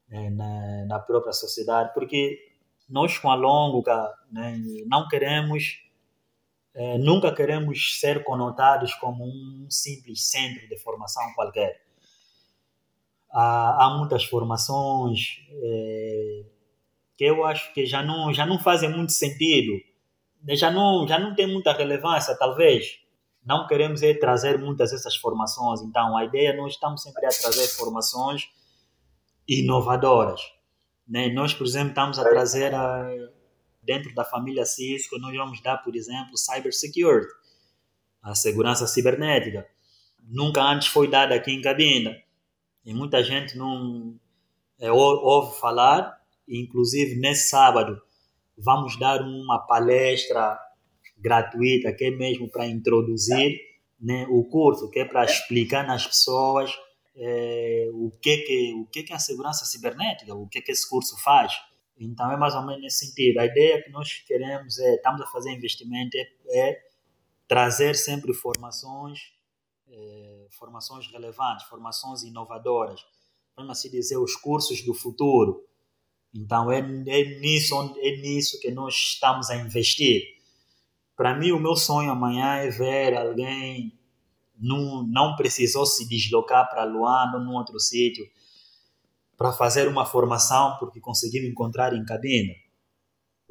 né, na, na, própria sociedade, porque nós com a Longa né, não queremos, é, nunca queremos ser conotados como um simples centro de formação qualquer. Há, há muitas formações é, que eu acho que já não, já não fazem muito sentido, já não, já não tem muita relevância, talvez, não queremos é trazer muitas dessas formações. Então, a ideia nós estamos sempre a trazer formações inovadoras. Né? Nós, por exemplo, estamos a trazer a, dentro da família Cisco, nós vamos dar, por exemplo, cybersecurity, a segurança cibernética. Nunca antes foi dada aqui em Cabinda. E muita gente não é, ouve falar, inclusive nesse sábado vamos dar uma palestra gratuita, que é mesmo para introduzir né, o curso, que é para explicar nas pessoas é, o, que, que, o que, que é a segurança cibernética, o que, que esse curso faz. Então é mais ou menos nesse sentido. A ideia que nós queremos é, estamos a fazer investimento, é, é trazer sempre formações, é, formações relevantes, formações inovadoras, vamos assim dizer, os cursos do futuro. Então é, é, nisso, é nisso que nós estamos a investir. Para mim, o meu sonho amanhã é ver alguém não, não precisou se deslocar para Luanda ou num outro sítio para fazer uma formação porque conseguiu encontrar em Cabinda.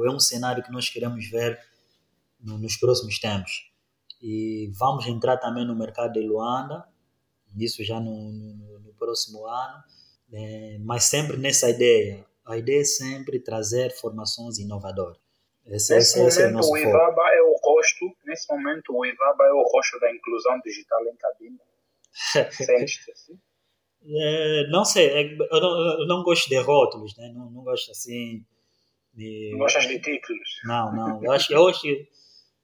É um cenário que nós queremos ver no, nos próximos tempos. E vamos entrar também no mercado de Luanda, isso já no, no, no próximo ano, é, mas sempre nessa ideia. A ideia é sempre trazer formações inovadoras. Esse, Nesse esse, momento, é o, o Ivaba é o rosto, nesse momento, o Ivaba é o rosto da inclusão digital em cabine. Sente-se assim? É, não sei, é, eu não, eu não, gosto de rótulos, né? não, não gosto assim. De... Não gostas de títulos? Não, não. Eu acho que hoje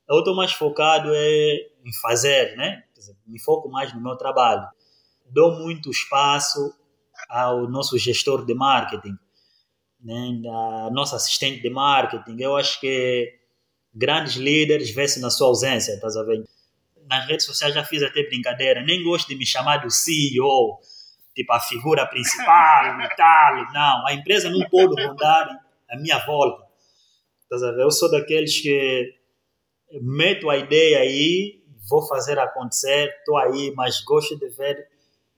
eu estou mais focado é em fazer, né? Dizer, me foco mais no meu trabalho. Dou muito espaço ao nosso gestor de marketing né, da nossa assistente de marketing. Eu acho que grandes líderes vê-se na sua ausência, estás a ver? Nas redes sociais já fiz até brincadeira, nem gosto de me chamar do CEO, tipo a figura principal e tal. Não, a empresa não pode rodar a minha volta. Estás a ver? Eu sou daqueles que meto a ideia aí, vou fazer acontecer, estou aí, mas gosto de ver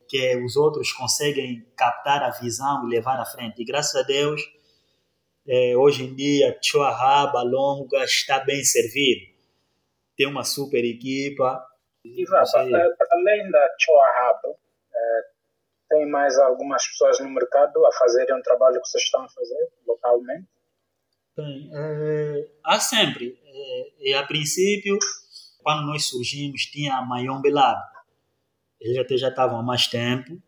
que os outros conseguem captar a visão e levar à frente. E graças a Deus, é, hoje em dia, Chuahaba, Longa está bem servido. Tem uma super equipa. E para além da Chuahaba, é, tem mais algumas pessoas no mercado a fazerem um trabalho que vocês estão a fazer localmente? Tem. É, há sempre. É, e a princípio, quando nós surgimos, tinha a Mayombe Lab eles até já estavam há mais tempo,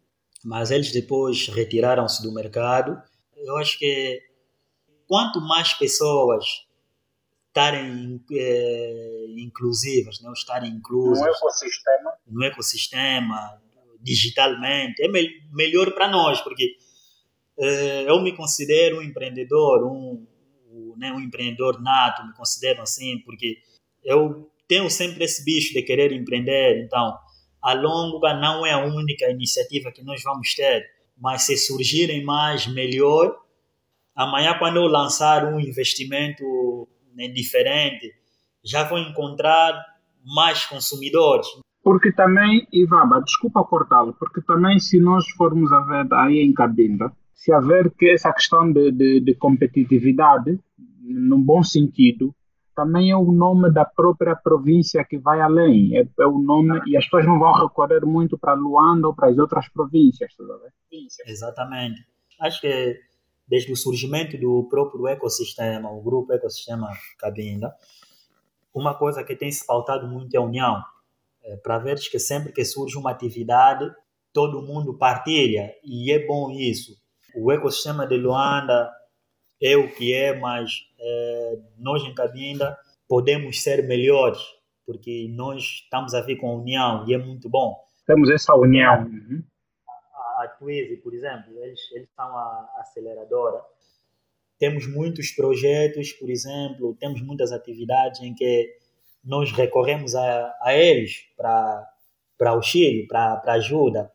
mas eles depois retiraram-se do mercado. Eu acho que quanto mais pessoas estarem é, inclusivas, né, estarem inclusas no ecossistema, no ecossistema digitalmente, é me melhor para nós, porque uh, eu me considero um empreendedor, um, um, né, um empreendedor nato, me considero assim, porque eu tenho sempre esse bicho de querer empreender, então a longa não é a única iniciativa que nós vamos ter, mas se surgirem mais, melhor. Amanhã, quando eu lançar um investimento né, diferente, já vou encontrar mais consumidores. Porque também, Ivaba, desculpa cortá-lo, porque também se nós formos a ver aí em Cabinda, se haver que essa questão de, de, de competitividade, num bom sentido, também é o nome da própria província que vai além. É, é, o nome, e as pessoas não vão recorrer muito para Luanda ou para as outras províncias. Exatamente. Acho que desde o surgimento do próprio ecossistema, o grupo Ecossistema Cabinda, uma coisa que tem se pautado muito é a união. É, para ver que sempre que surge uma atividade, todo mundo partilha, e é bom isso. O ecossistema de Luanda é o que é, mas é, nós em Cabinda podemos ser melhores, porque nós estamos a ver com a união e é muito bom. Temos essa união. Uhum. A, a Twizy, por exemplo, eles, eles são a aceleradora. Temos muitos projetos, por exemplo, temos muitas atividades em que nós recorremos a, a eles para auxílio, para ajuda.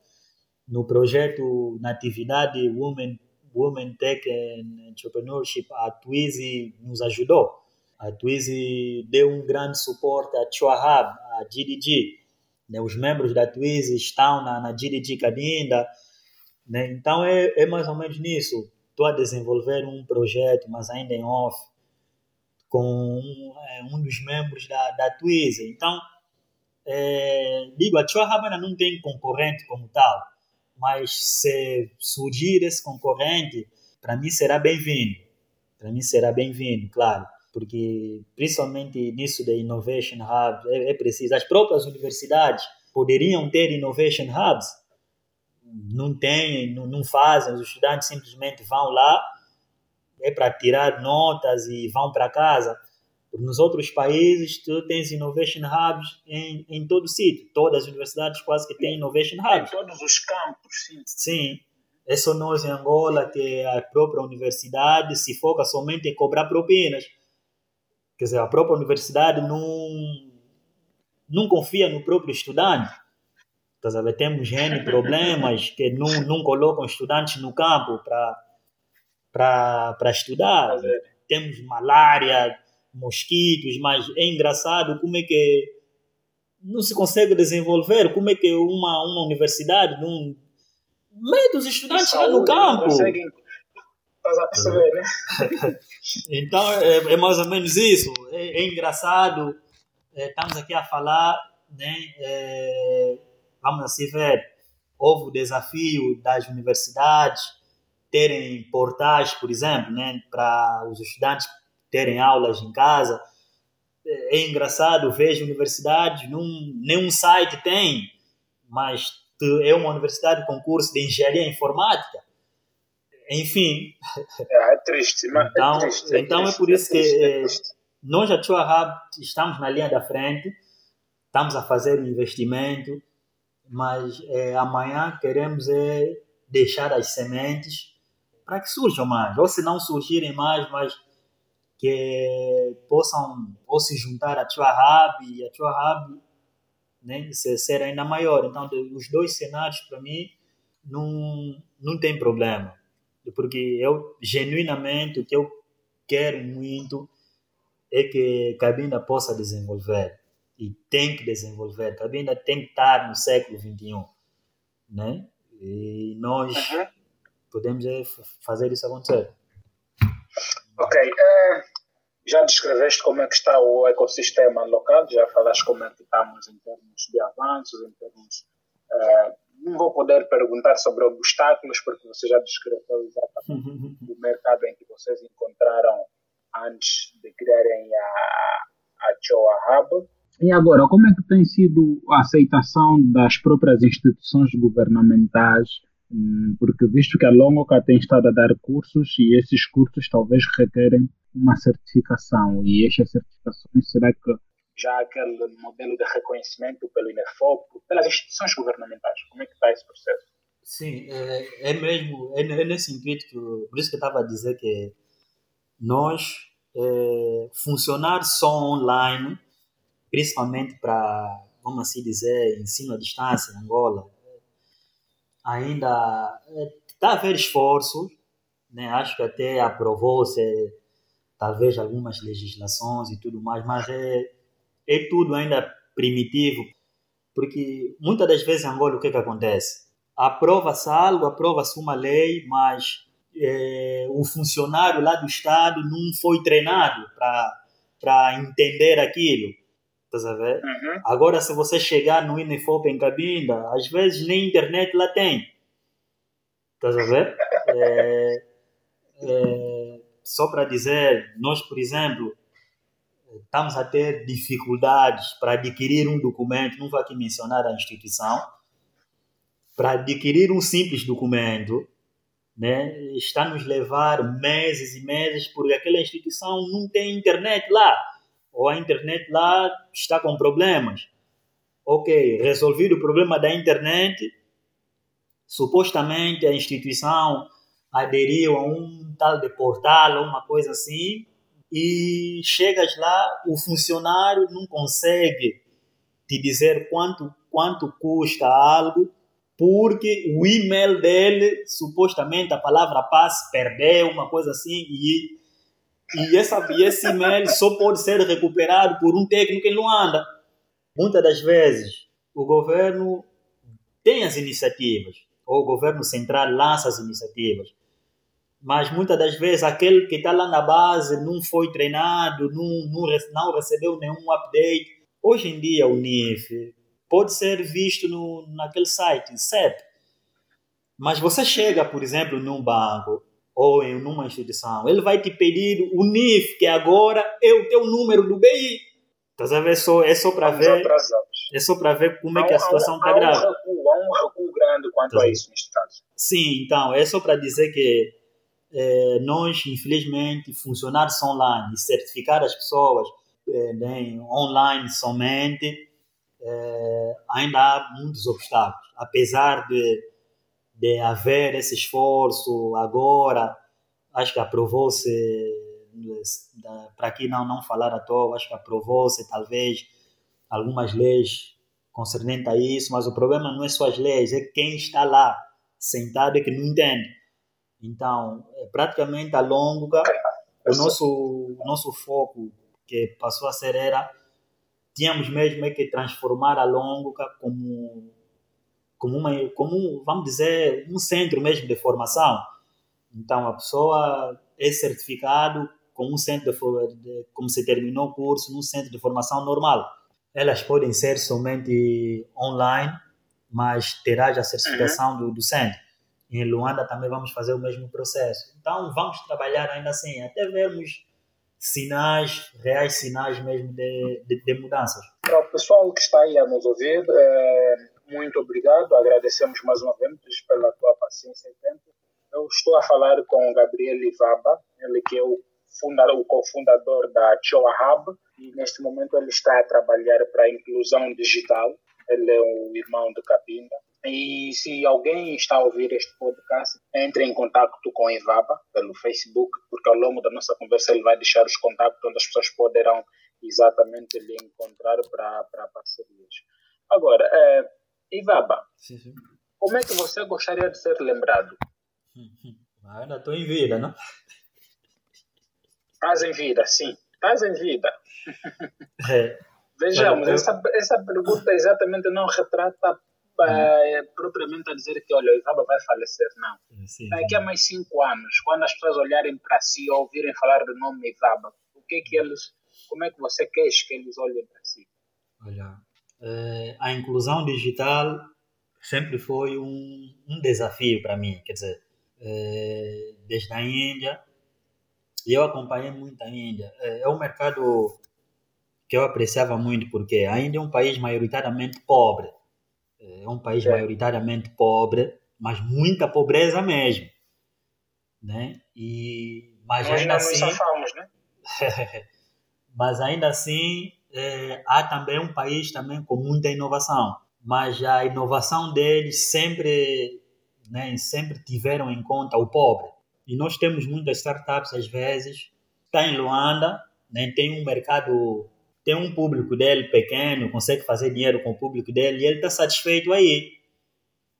No projeto, na atividade Women Women Tech and Entrepreneurship, a Twizy nos ajudou. A Twizy deu um grande suporte à Chuahab, à GDG. Né? Os membros da Twizy estão na, na GDG Cabinda. Né? Então é, é mais ou menos nisso. Estou a desenvolver um projeto, mas ainda em off, com é, um dos membros da, da Twizy. Então, é, digo, a Chuahab ainda não tem concorrente como tal mas se surgir esse concorrente, para mim será bem-vindo. Para mim será bem-vindo, claro, porque principalmente nisso da Innovation Hub é, é preciso. As próprias universidades poderiam ter Innovation Hubs, não têm, não, não fazem, os estudantes simplesmente vão lá, é para tirar notas e vão para casa. Nos outros países, tu tens Innovation Hubs em, em todo sítio. Todas as universidades quase que têm Innovation Hubs. Em todos os campos, sim. Sim. É só nós em Angola que a própria universidade se foca somente em cobrar propinas. Quer dizer, a própria universidade não, não confia no próprio estudante. Quer dizer, temos N problemas que não, não colocam estudantes no campo para estudar. Temos malária, mosquitos, mas é engraçado como é que não se consegue desenvolver, como é que uma, uma universidade não mete os estudantes lá no campo. Conseguem, estás a perceber, né? então é, é, mais ou menos isso. É, é engraçado, é, estamos aqui a falar, né? É, vamos assim ver, houve o desafio das universidades terem portais, por exemplo, né, para os estudantes terem aulas em casa. É, é engraçado, vejo universidades, num, nenhum site tem, mas é uma universidade de concurso de engenharia informática. Enfim. É, é triste, mas então, é, triste, é então triste, é por isso triste, que é, nós, a Chua Hub, estamos na linha da frente, estamos a fazer o investimento, mas é, amanhã queremos é, deixar as sementes para que surjam mais, ou se não surgirem mais, mas que possam ou se juntar à Tua Hub e a Tua Hub né, ser ainda maior. Então, os dois cenários, para mim, não, não tem problema. Porque eu, genuinamente, o que eu quero muito é que Cabinda possa desenvolver. E tem que desenvolver. Cabinda tem que estar no século XXI. Né? E nós uhum. Podemos é, fazer isso acontecer. Ok. Uh, já descreveste como é que está o ecossistema local, já falaste como é que estamos em termos de avanços, em termos. Uh, não vou poder perguntar sobre obstáculos, porque você já descreveu exatamente o mercado em que vocês encontraram antes de criarem a, a Joa Hub. E agora, como é que tem sido a aceitação das próprias instituições governamentais porque visto que a Longoca tem estado a dar cursos e esses cursos talvez requerem uma certificação e estas certificações será que já aquele modelo de reconhecimento pelo INEFOP, pelas instituições governamentais? Como é que está esse processo? Sim, é, é mesmo, é, é, nesse sentido que, por isso que eu estava a dizer que nós, é, funcionar só online, principalmente para, vamos assim dizer, ensino à distância em Angola, ainda está a haver esforços, né? acho que até aprovou-se talvez algumas legislações e tudo mais, mas é, é tudo ainda primitivo, porque muitas das vezes em Angola o que, que acontece? Aprova-se algo, aprova-se uma lei, mas é, o funcionário lá do Estado não foi treinado para entender aquilo. Estás a ver? Uhum. Agora, se você chegar no Inefop em Cabinda, às vezes nem internet lá tem. Estás a ver? É, é, só para dizer, nós, por exemplo, estamos a ter dificuldades para adquirir um documento, não vou aqui mencionar a instituição, para adquirir um simples documento, né, está a nos levar meses e meses, porque aquela instituição não tem internet lá ou a internet lá está com problemas. Ok, resolvido o problema da internet, supostamente a instituição aderiu a um tal de portal, uma coisa assim, e chegas lá, o funcionário não consegue te dizer quanto, quanto custa algo, porque o e-mail dele, supostamente a palavra passe, perdeu, uma coisa assim, e e, essa, e esse e-mail só pode ser recuperado por um técnico em Luanda. Muitas das vezes, o governo tem as iniciativas, ou o governo central lança as iniciativas, mas muitas das vezes aquele que está lá na base não foi treinado, não, não, não recebeu nenhum update. Hoje em dia, o NIF pode ser visto no, naquele site, CEP. Mas você chega, por exemplo, num banco ou em uma instituição, ele vai te pedir o NIF, que agora é o teu número do BI. Estás a ver? Só, é só para ver. É só para ver como é que a situação está grave. Há um recuo, há um recuo grande quanto a isso, neste caso. Sim, então, é só para dizer que é, nós, infelizmente, funcionários online, certificar as pessoas é, né, online somente, é, ainda há muitos obstáculos. Apesar de de haver esse esforço agora, acho que aprovou-se, para aqui não, não falar à toa, acho que aprovou-se talvez algumas leis concernentes a isso, mas o problema não é só as leis, é quem está lá sentado e que não entende. Então, é praticamente a longa, o nosso, o nosso foco que passou a ser era, tínhamos mesmo é que transformar a longa como como, uma, como vamos dizer, um centro mesmo de formação. Então, a pessoa é certificado como um centro de, de, como se terminou o curso num centro de formação normal. Elas podem ser somente online, mas terá já a certificação uhum. do, do centro. Em Luanda também vamos fazer o mesmo processo. Então, vamos trabalhar ainda assim, até vermos sinais, reais sinais mesmo de, de, de mudanças. Para o pessoal que está aí a nos ouvir, é, muito obrigado, agradecemos mais uma vez pela tua paciência e tempo. Eu estou a falar com o Gabriel Ivaba, ele que é o, fundador, o cofundador da Choa Hub, e neste momento ele está a trabalhar para a inclusão digital. Ele é o irmão de Cabinda. E se alguém está a ouvir este podcast, entre em contato com o Ivaba pelo Facebook, porque ao longo da nossa conversa ele vai deixar os contatos onde as pessoas poderão exatamente lhe encontrar para, para parcerias. Agora, é, Ivaba, sim, sim. como é que você gostaria de ser lembrado? Ah, ainda estou em vida, não? Estás em vida, sim. Estás em vida. É. Vejamos, eu... essa, essa pergunta exatamente não retrata é, propriamente a dizer que, olha, o Ivaba vai falecer, não. Sim, Daqui a mais cinco anos, quando as pessoas olharem para si ou ouvirem falar do nome Ivaba, o que é que eles, como é que você quer que eles olhem para si? Olha, a inclusão digital sempre foi um, um desafio para mim. Quer dizer, eh, desde a Índia, eu acompanhei muito a Índia. Eh, é um mercado que eu apreciava muito, porque a Índia é um país maioritariamente pobre. É um país é. maioritariamente pobre, mas muita pobreza mesmo. Né? E, mas Nós ainda assim. Safamos, né? mas ainda assim é, há também um país também com muita inovação, mas a inovação deles sempre, né, sempre tiveram em conta o pobre. E nós temos muitas startups às vezes, está em Luanda, né, tem um mercado, tem um público dele pequeno, consegue fazer dinheiro com o público dele e ele está satisfeito aí.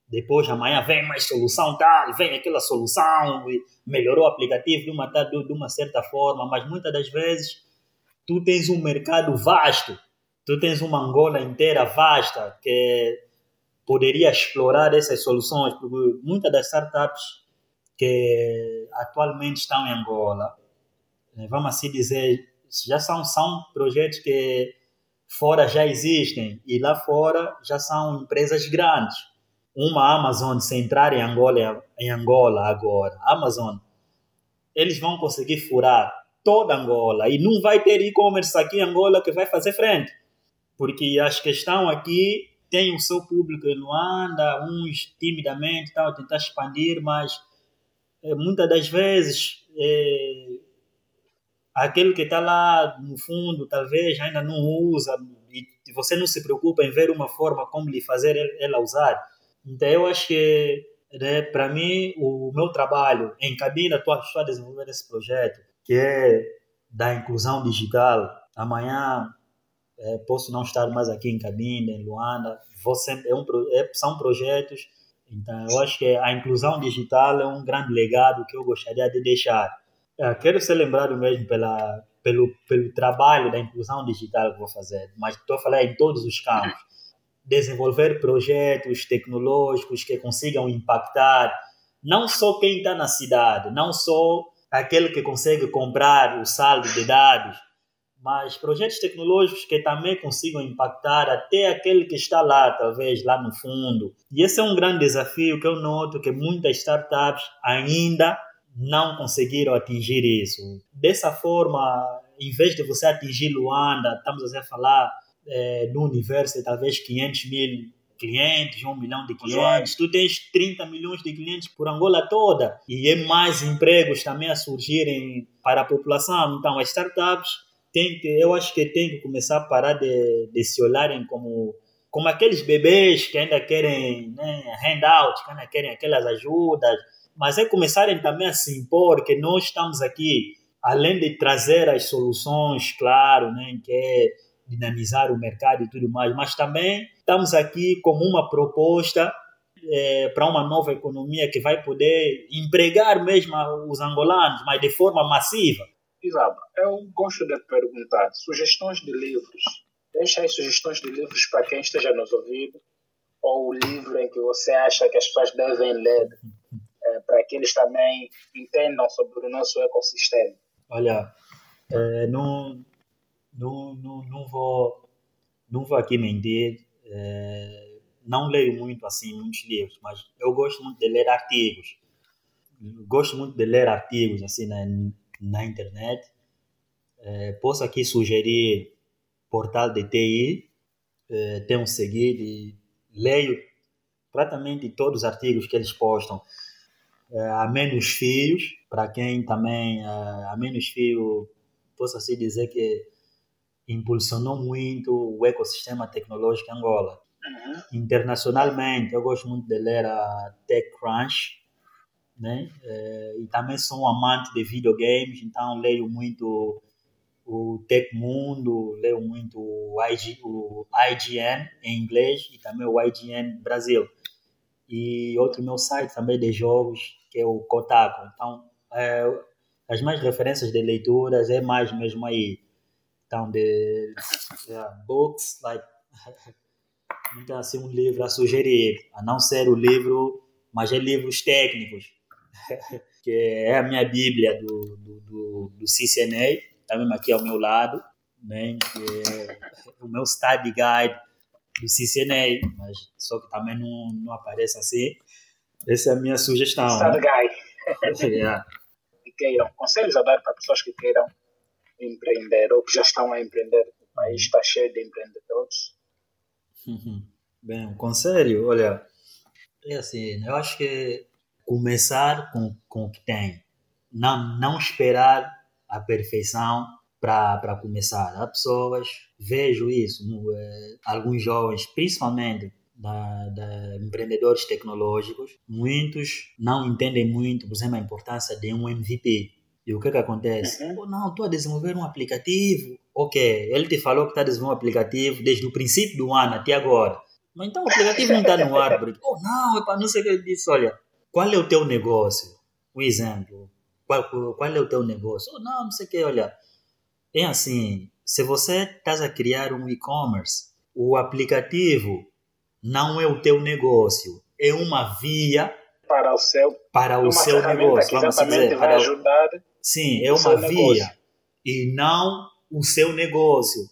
Depois amanhã vem mais solução tal, vem aquela solução, melhorou o aplicativo de uma, de uma certa forma, mas muitas das vezes tu tens um mercado vasto, tu tens uma Angola inteira vasta que poderia explorar essas soluções, porque muitas das startups que atualmente estão em Angola, né, vamos assim dizer, já são, são projetos que fora já existem e lá fora já são empresas grandes. Uma Amazon se entrar em Angola, em Angola agora, Amazon, eles vão conseguir furar toda Angola. E não vai ter e-commerce aqui em Angola que vai fazer frente. Porque as que estão aqui têm o seu público em Luanda, uns timidamente tal, tentar expandir, mas é, muitas das vezes é, aquele que está lá no fundo talvez ainda não usa. E você não se preocupa em ver uma forma como lhe fazer ela usar. Então, eu acho que, né, para mim, o meu trabalho em cabina, estou a desenvolver esse projeto, que é da inclusão digital. Amanhã é, posso não estar mais aqui em cabina, em Luanda. É um, é, são projetos. Então, eu acho que a inclusão digital é um grande legado que eu gostaria de deixar. É, quero ser lembrado mesmo pela, pelo, pelo trabalho da inclusão digital que vou fazer, mas estou a falar em todos os campos desenvolver projetos tecnológicos que consigam impactar não só quem está na cidade, não só aquele que consegue comprar o saldo de dados, mas projetos tecnológicos que também consigam impactar até aquele que está lá, talvez lá no fundo. E esse é um grande desafio que eu noto que muitas startups ainda não conseguiram atingir isso. Dessa forma, em vez de você atingir Luanda, estamos a falar é, no universo talvez 500 mil clientes, um milhão de clientes, tu tens 30 milhões de clientes por Angola toda e é mais empregos também a surgirem para a população. Então, as startups têm que, eu acho que tem que começar a parar de, de se olharem como como aqueles bebês que ainda querem né, handout, que ainda querem aquelas ajudas, mas é começarem também a se impor que nós estamos aqui, além de trazer as soluções, claro, né, que é dinamizar o mercado e tudo mais, mas também estamos aqui como uma proposta é, para uma nova economia que vai poder empregar mesmo os angolanos, mas de forma massiva. Exato. Eu gosto de perguntar sugestões de livros. Deixa aí sugestões de livros para quem esteja nos ouvindo, ou o livro em que você acha que as pessoas devem ler, é, para que eles também entendam sobre o nosso ecossistema. Olha, é, não, não, não, não vou não vou aqui mentir é, não leio muito assim muitos livros mas eu gosto muito de ler artigos gosto muito de ler artigos assim na, na internet. É, posso aqui sugerir portal de TI é, tenho seguido e leio praticamente todos os artigos que eles postam é, a menos fios para quem também a menos fio posso assim dizer que impulsionou muito o ecossistema tecnológico em Angola. Uhum. Internacionalmente, eu gosto muito de ler a TechCrunch, né? É, e também sou um amante de videogames, então leio muito o Tecmundo, leio muito o, IG, o IGN em inglês e também o IGN Brasil. E outro meu site também de jogos, que é o Kotaku. Então, é, as mais referências de leituras é mais mesmo aí então, de yeah, books, like, então, assim, um livro a sugerir, a não ser o livro, mas é livros técnicos, que é a minha bíblia do, do, do, do CCNA, também tá aqui ao meu lado, né, que é o meu study guide do CCNA, mas só que também não, não aparece assim. Essa é a minha sugestão. Study né? guide. yeah. Que queiram, conselhos a dar para pessoas que queiram empreender ou que já estão a empreender. O país está cheio de empreendedores. Uhum. Bem, um conselho, olha, é assim, eu acho que começar com, com o que tem. Não, não esperar a perfeição, para começar. Há pessoas, vejo isso, eh, alguns jovens, principalmente da, da, empreendedores tecnológicos, muitos não entendem muito, por exemplo, a importância de um MVP. E o que que acontece? Uhum. Oh, não, estou a desenvolver um aplicativo. Ok, ele te falou que está a desenvolver um aplicativo desde o princípio do ano até agora. Mas então o aplicativo não está no ar. Oh, não, é para não sei o que ele disse. Olha, qual é o teu negócio? Um exemplo. Qual, qual é o teu negócio? Oh, não, não sei o que. Olha, é assim, se você está a criar um e-commerce, o aplicativo não é o teu negócio, é uma via para o seu para o seu negócio, vamos dizer, para ajudar. Sim, é uma via negócio. e não o seu negócio.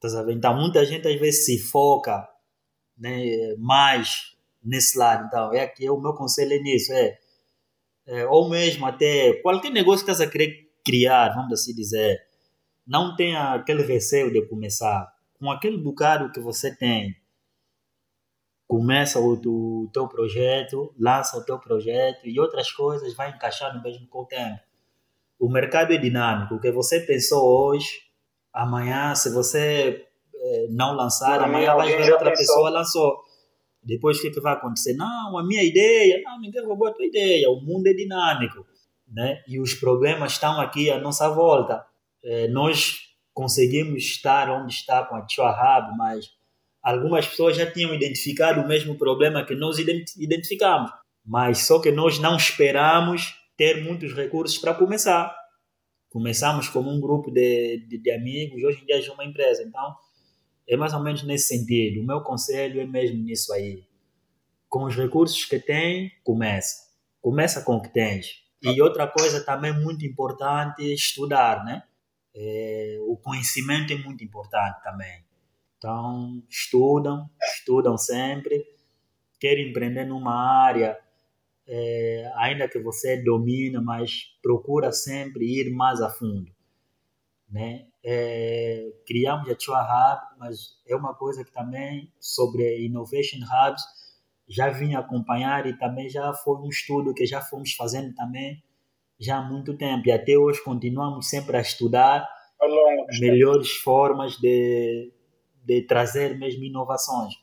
Tá sabendo? Então muita gente às vezes se foca né, mais nesse lado. Então é que o meu conselho é nisso, é, é ou mesmo até qualquer negócio que você querer criar, vamos assim dizer, não tenha aquele receio de começar com aquele bocado que você tem começa o, o teu projeto, lança o teu projeto e outras coisas vai encaixar no mesmo com o tempo. O mercado é dinâmico. O que você pensou hoje, amanhã, se você eh, não lançar, amanhã vai ver outra pensou. pessoa lançou. Depois o que, que vai acontecer? Não, a minha ideia, não, ninguém roubou a tua ideia. O mundo é dinâmico. Né? E os problemas estão aqui à nossa volta. Eh, nós conseguimos estar onde está com a Tio Rab, mas algumas pessoas já tinham identificado o mesmo problema que nós identificamos, mas só que nós não esperamos ter muitos recursos para começar. Começamos como um grupo de, de, de amigos, hoje em dia é uma empresa, então é mais ou menos nesse sentido. O meu conselho é mesmo nisso aí. Com os recursos que tem, começa. Começa com o que tens. E outra coisa também muito importante é estudar, né? É, o conhecimento é muito importante também. Então, estudam, estudam sempre, querem empreender numa área, é, ainda que você domina, mas procura sempre ir mais a fundo. Né? É, criamos a Chua Hub, mas é uma coisa que também sobre Innovation Hubs já vim acompanhar e também já foi um estudo que já fomos fazendo também já há muito tempo e até hoje continuamos sempre a estudar melhores formas de de trazer mesmo inovações.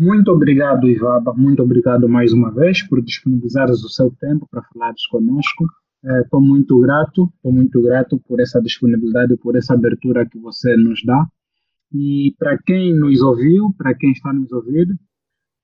Muito obrigado, Ivaba. Muito obrigado mais uma vez por disponibilizares o seu tempo para falares conosco. Estou é, muito grato, estou muito grato por essa disponibilidade, por essa abertura que você nos dá. E para quem nos ouviu, para quem está nos ouvindo,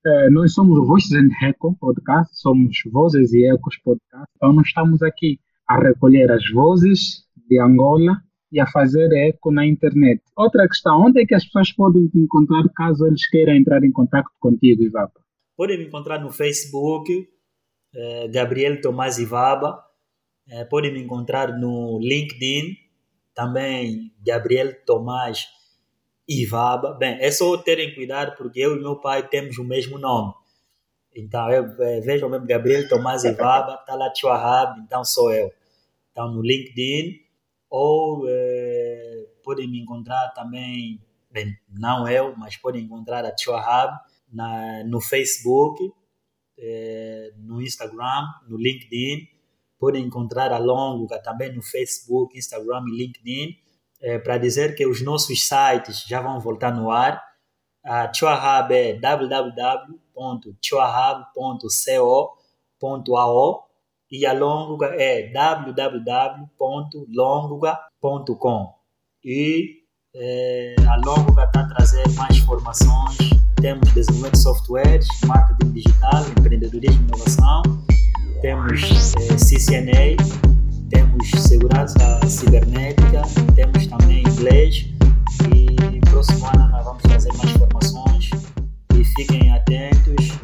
é, nós somos o Voices and Echo Podcast, somos Vozes e Ecos Podcast. Então, nós estamos aqui a recolher as vozes de Angola e a fazer eco na internet. Outra questão, onde é que as pessoas podem te encontrar caso eles queiram entrar em contato contigo, Ivaba? Podem me encontrar no Facebook, eh, Gabriel Tomás Ivaba. Eh, podem me encontrar no LinkedIn, também Gabriel Tomás Ivaba. Bem, é só terem cuidado porque eu e meu pai temos o mesmo nome. Então, eu, eh, vejam mesmo, Gabriel Tomás Ivaba, está lá Tio Ahab, então sou eu. Então, no LinkedIn, ou é, podem me encontrar também, bem, não eu, mas podem encontrar a Tio na, no Facebook, é, no Instagram, no LinkedIn. Podem encontrar a Longa também no Facebook, Instagram e LinkedIn. É, para dizer que os nossos sites já vão voltar no ar. A Hub é www.chuahub.co.ao e a Longa é www.longa.com. E é, a Longa está a trazer mais formações. Temos desenvolvimento de softwares, marketing digital, empreendedorismo e inovação. Temos é, CCNA, temos segurança cibernética, temos também inglês. E próximo ano nós vamos trazer mais formações. E fiquem atentos,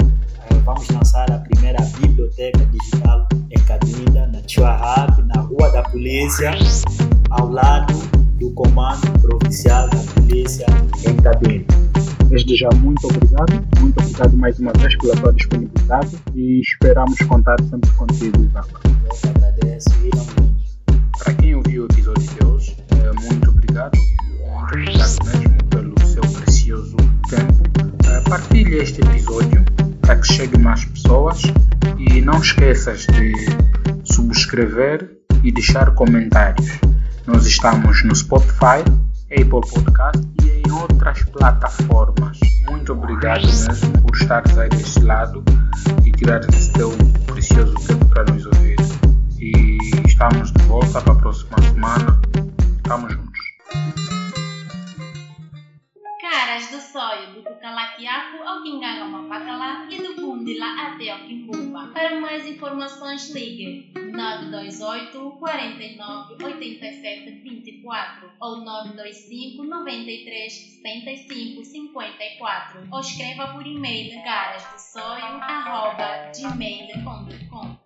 é, vamos lançar a primeira biblioteca digital em Cabinda, na Chuahab, na Rua da Polícia, ao lado do Comando Provincial da Polícia em Cabinda. Desde já, muito obrigado. Muito obrigado mais uma vez pela tua disponibilidade e esperamos contar sempre contigo, Isaac. Eu agradeço e não Para quem ouviu o episódio de hoje, é, muito obrigado. Muito obrigado mesmo pelo seu precioso tempo. É, partilhe este episódio para que chegue mais pessoas e não esqueças de subscrever e deixar comentários. Nós estamos no Spotify, Apple Podcast e em outras plataformas. Muito obrigado mesmo por estares aí deste lado e tirares esse teu precioso tempo para nos ouvir. E estamos de volta para a próxima semana. Tamo juntos. Caras do sonho do Cucalaquiaco ao Quinganga Pacalá e do Bundila até ao Quimbumba. Para mais informações ligue 928 49 87 24 ou 925 93 75 54 ou escreva por e-mail carasdossoio.gmail.com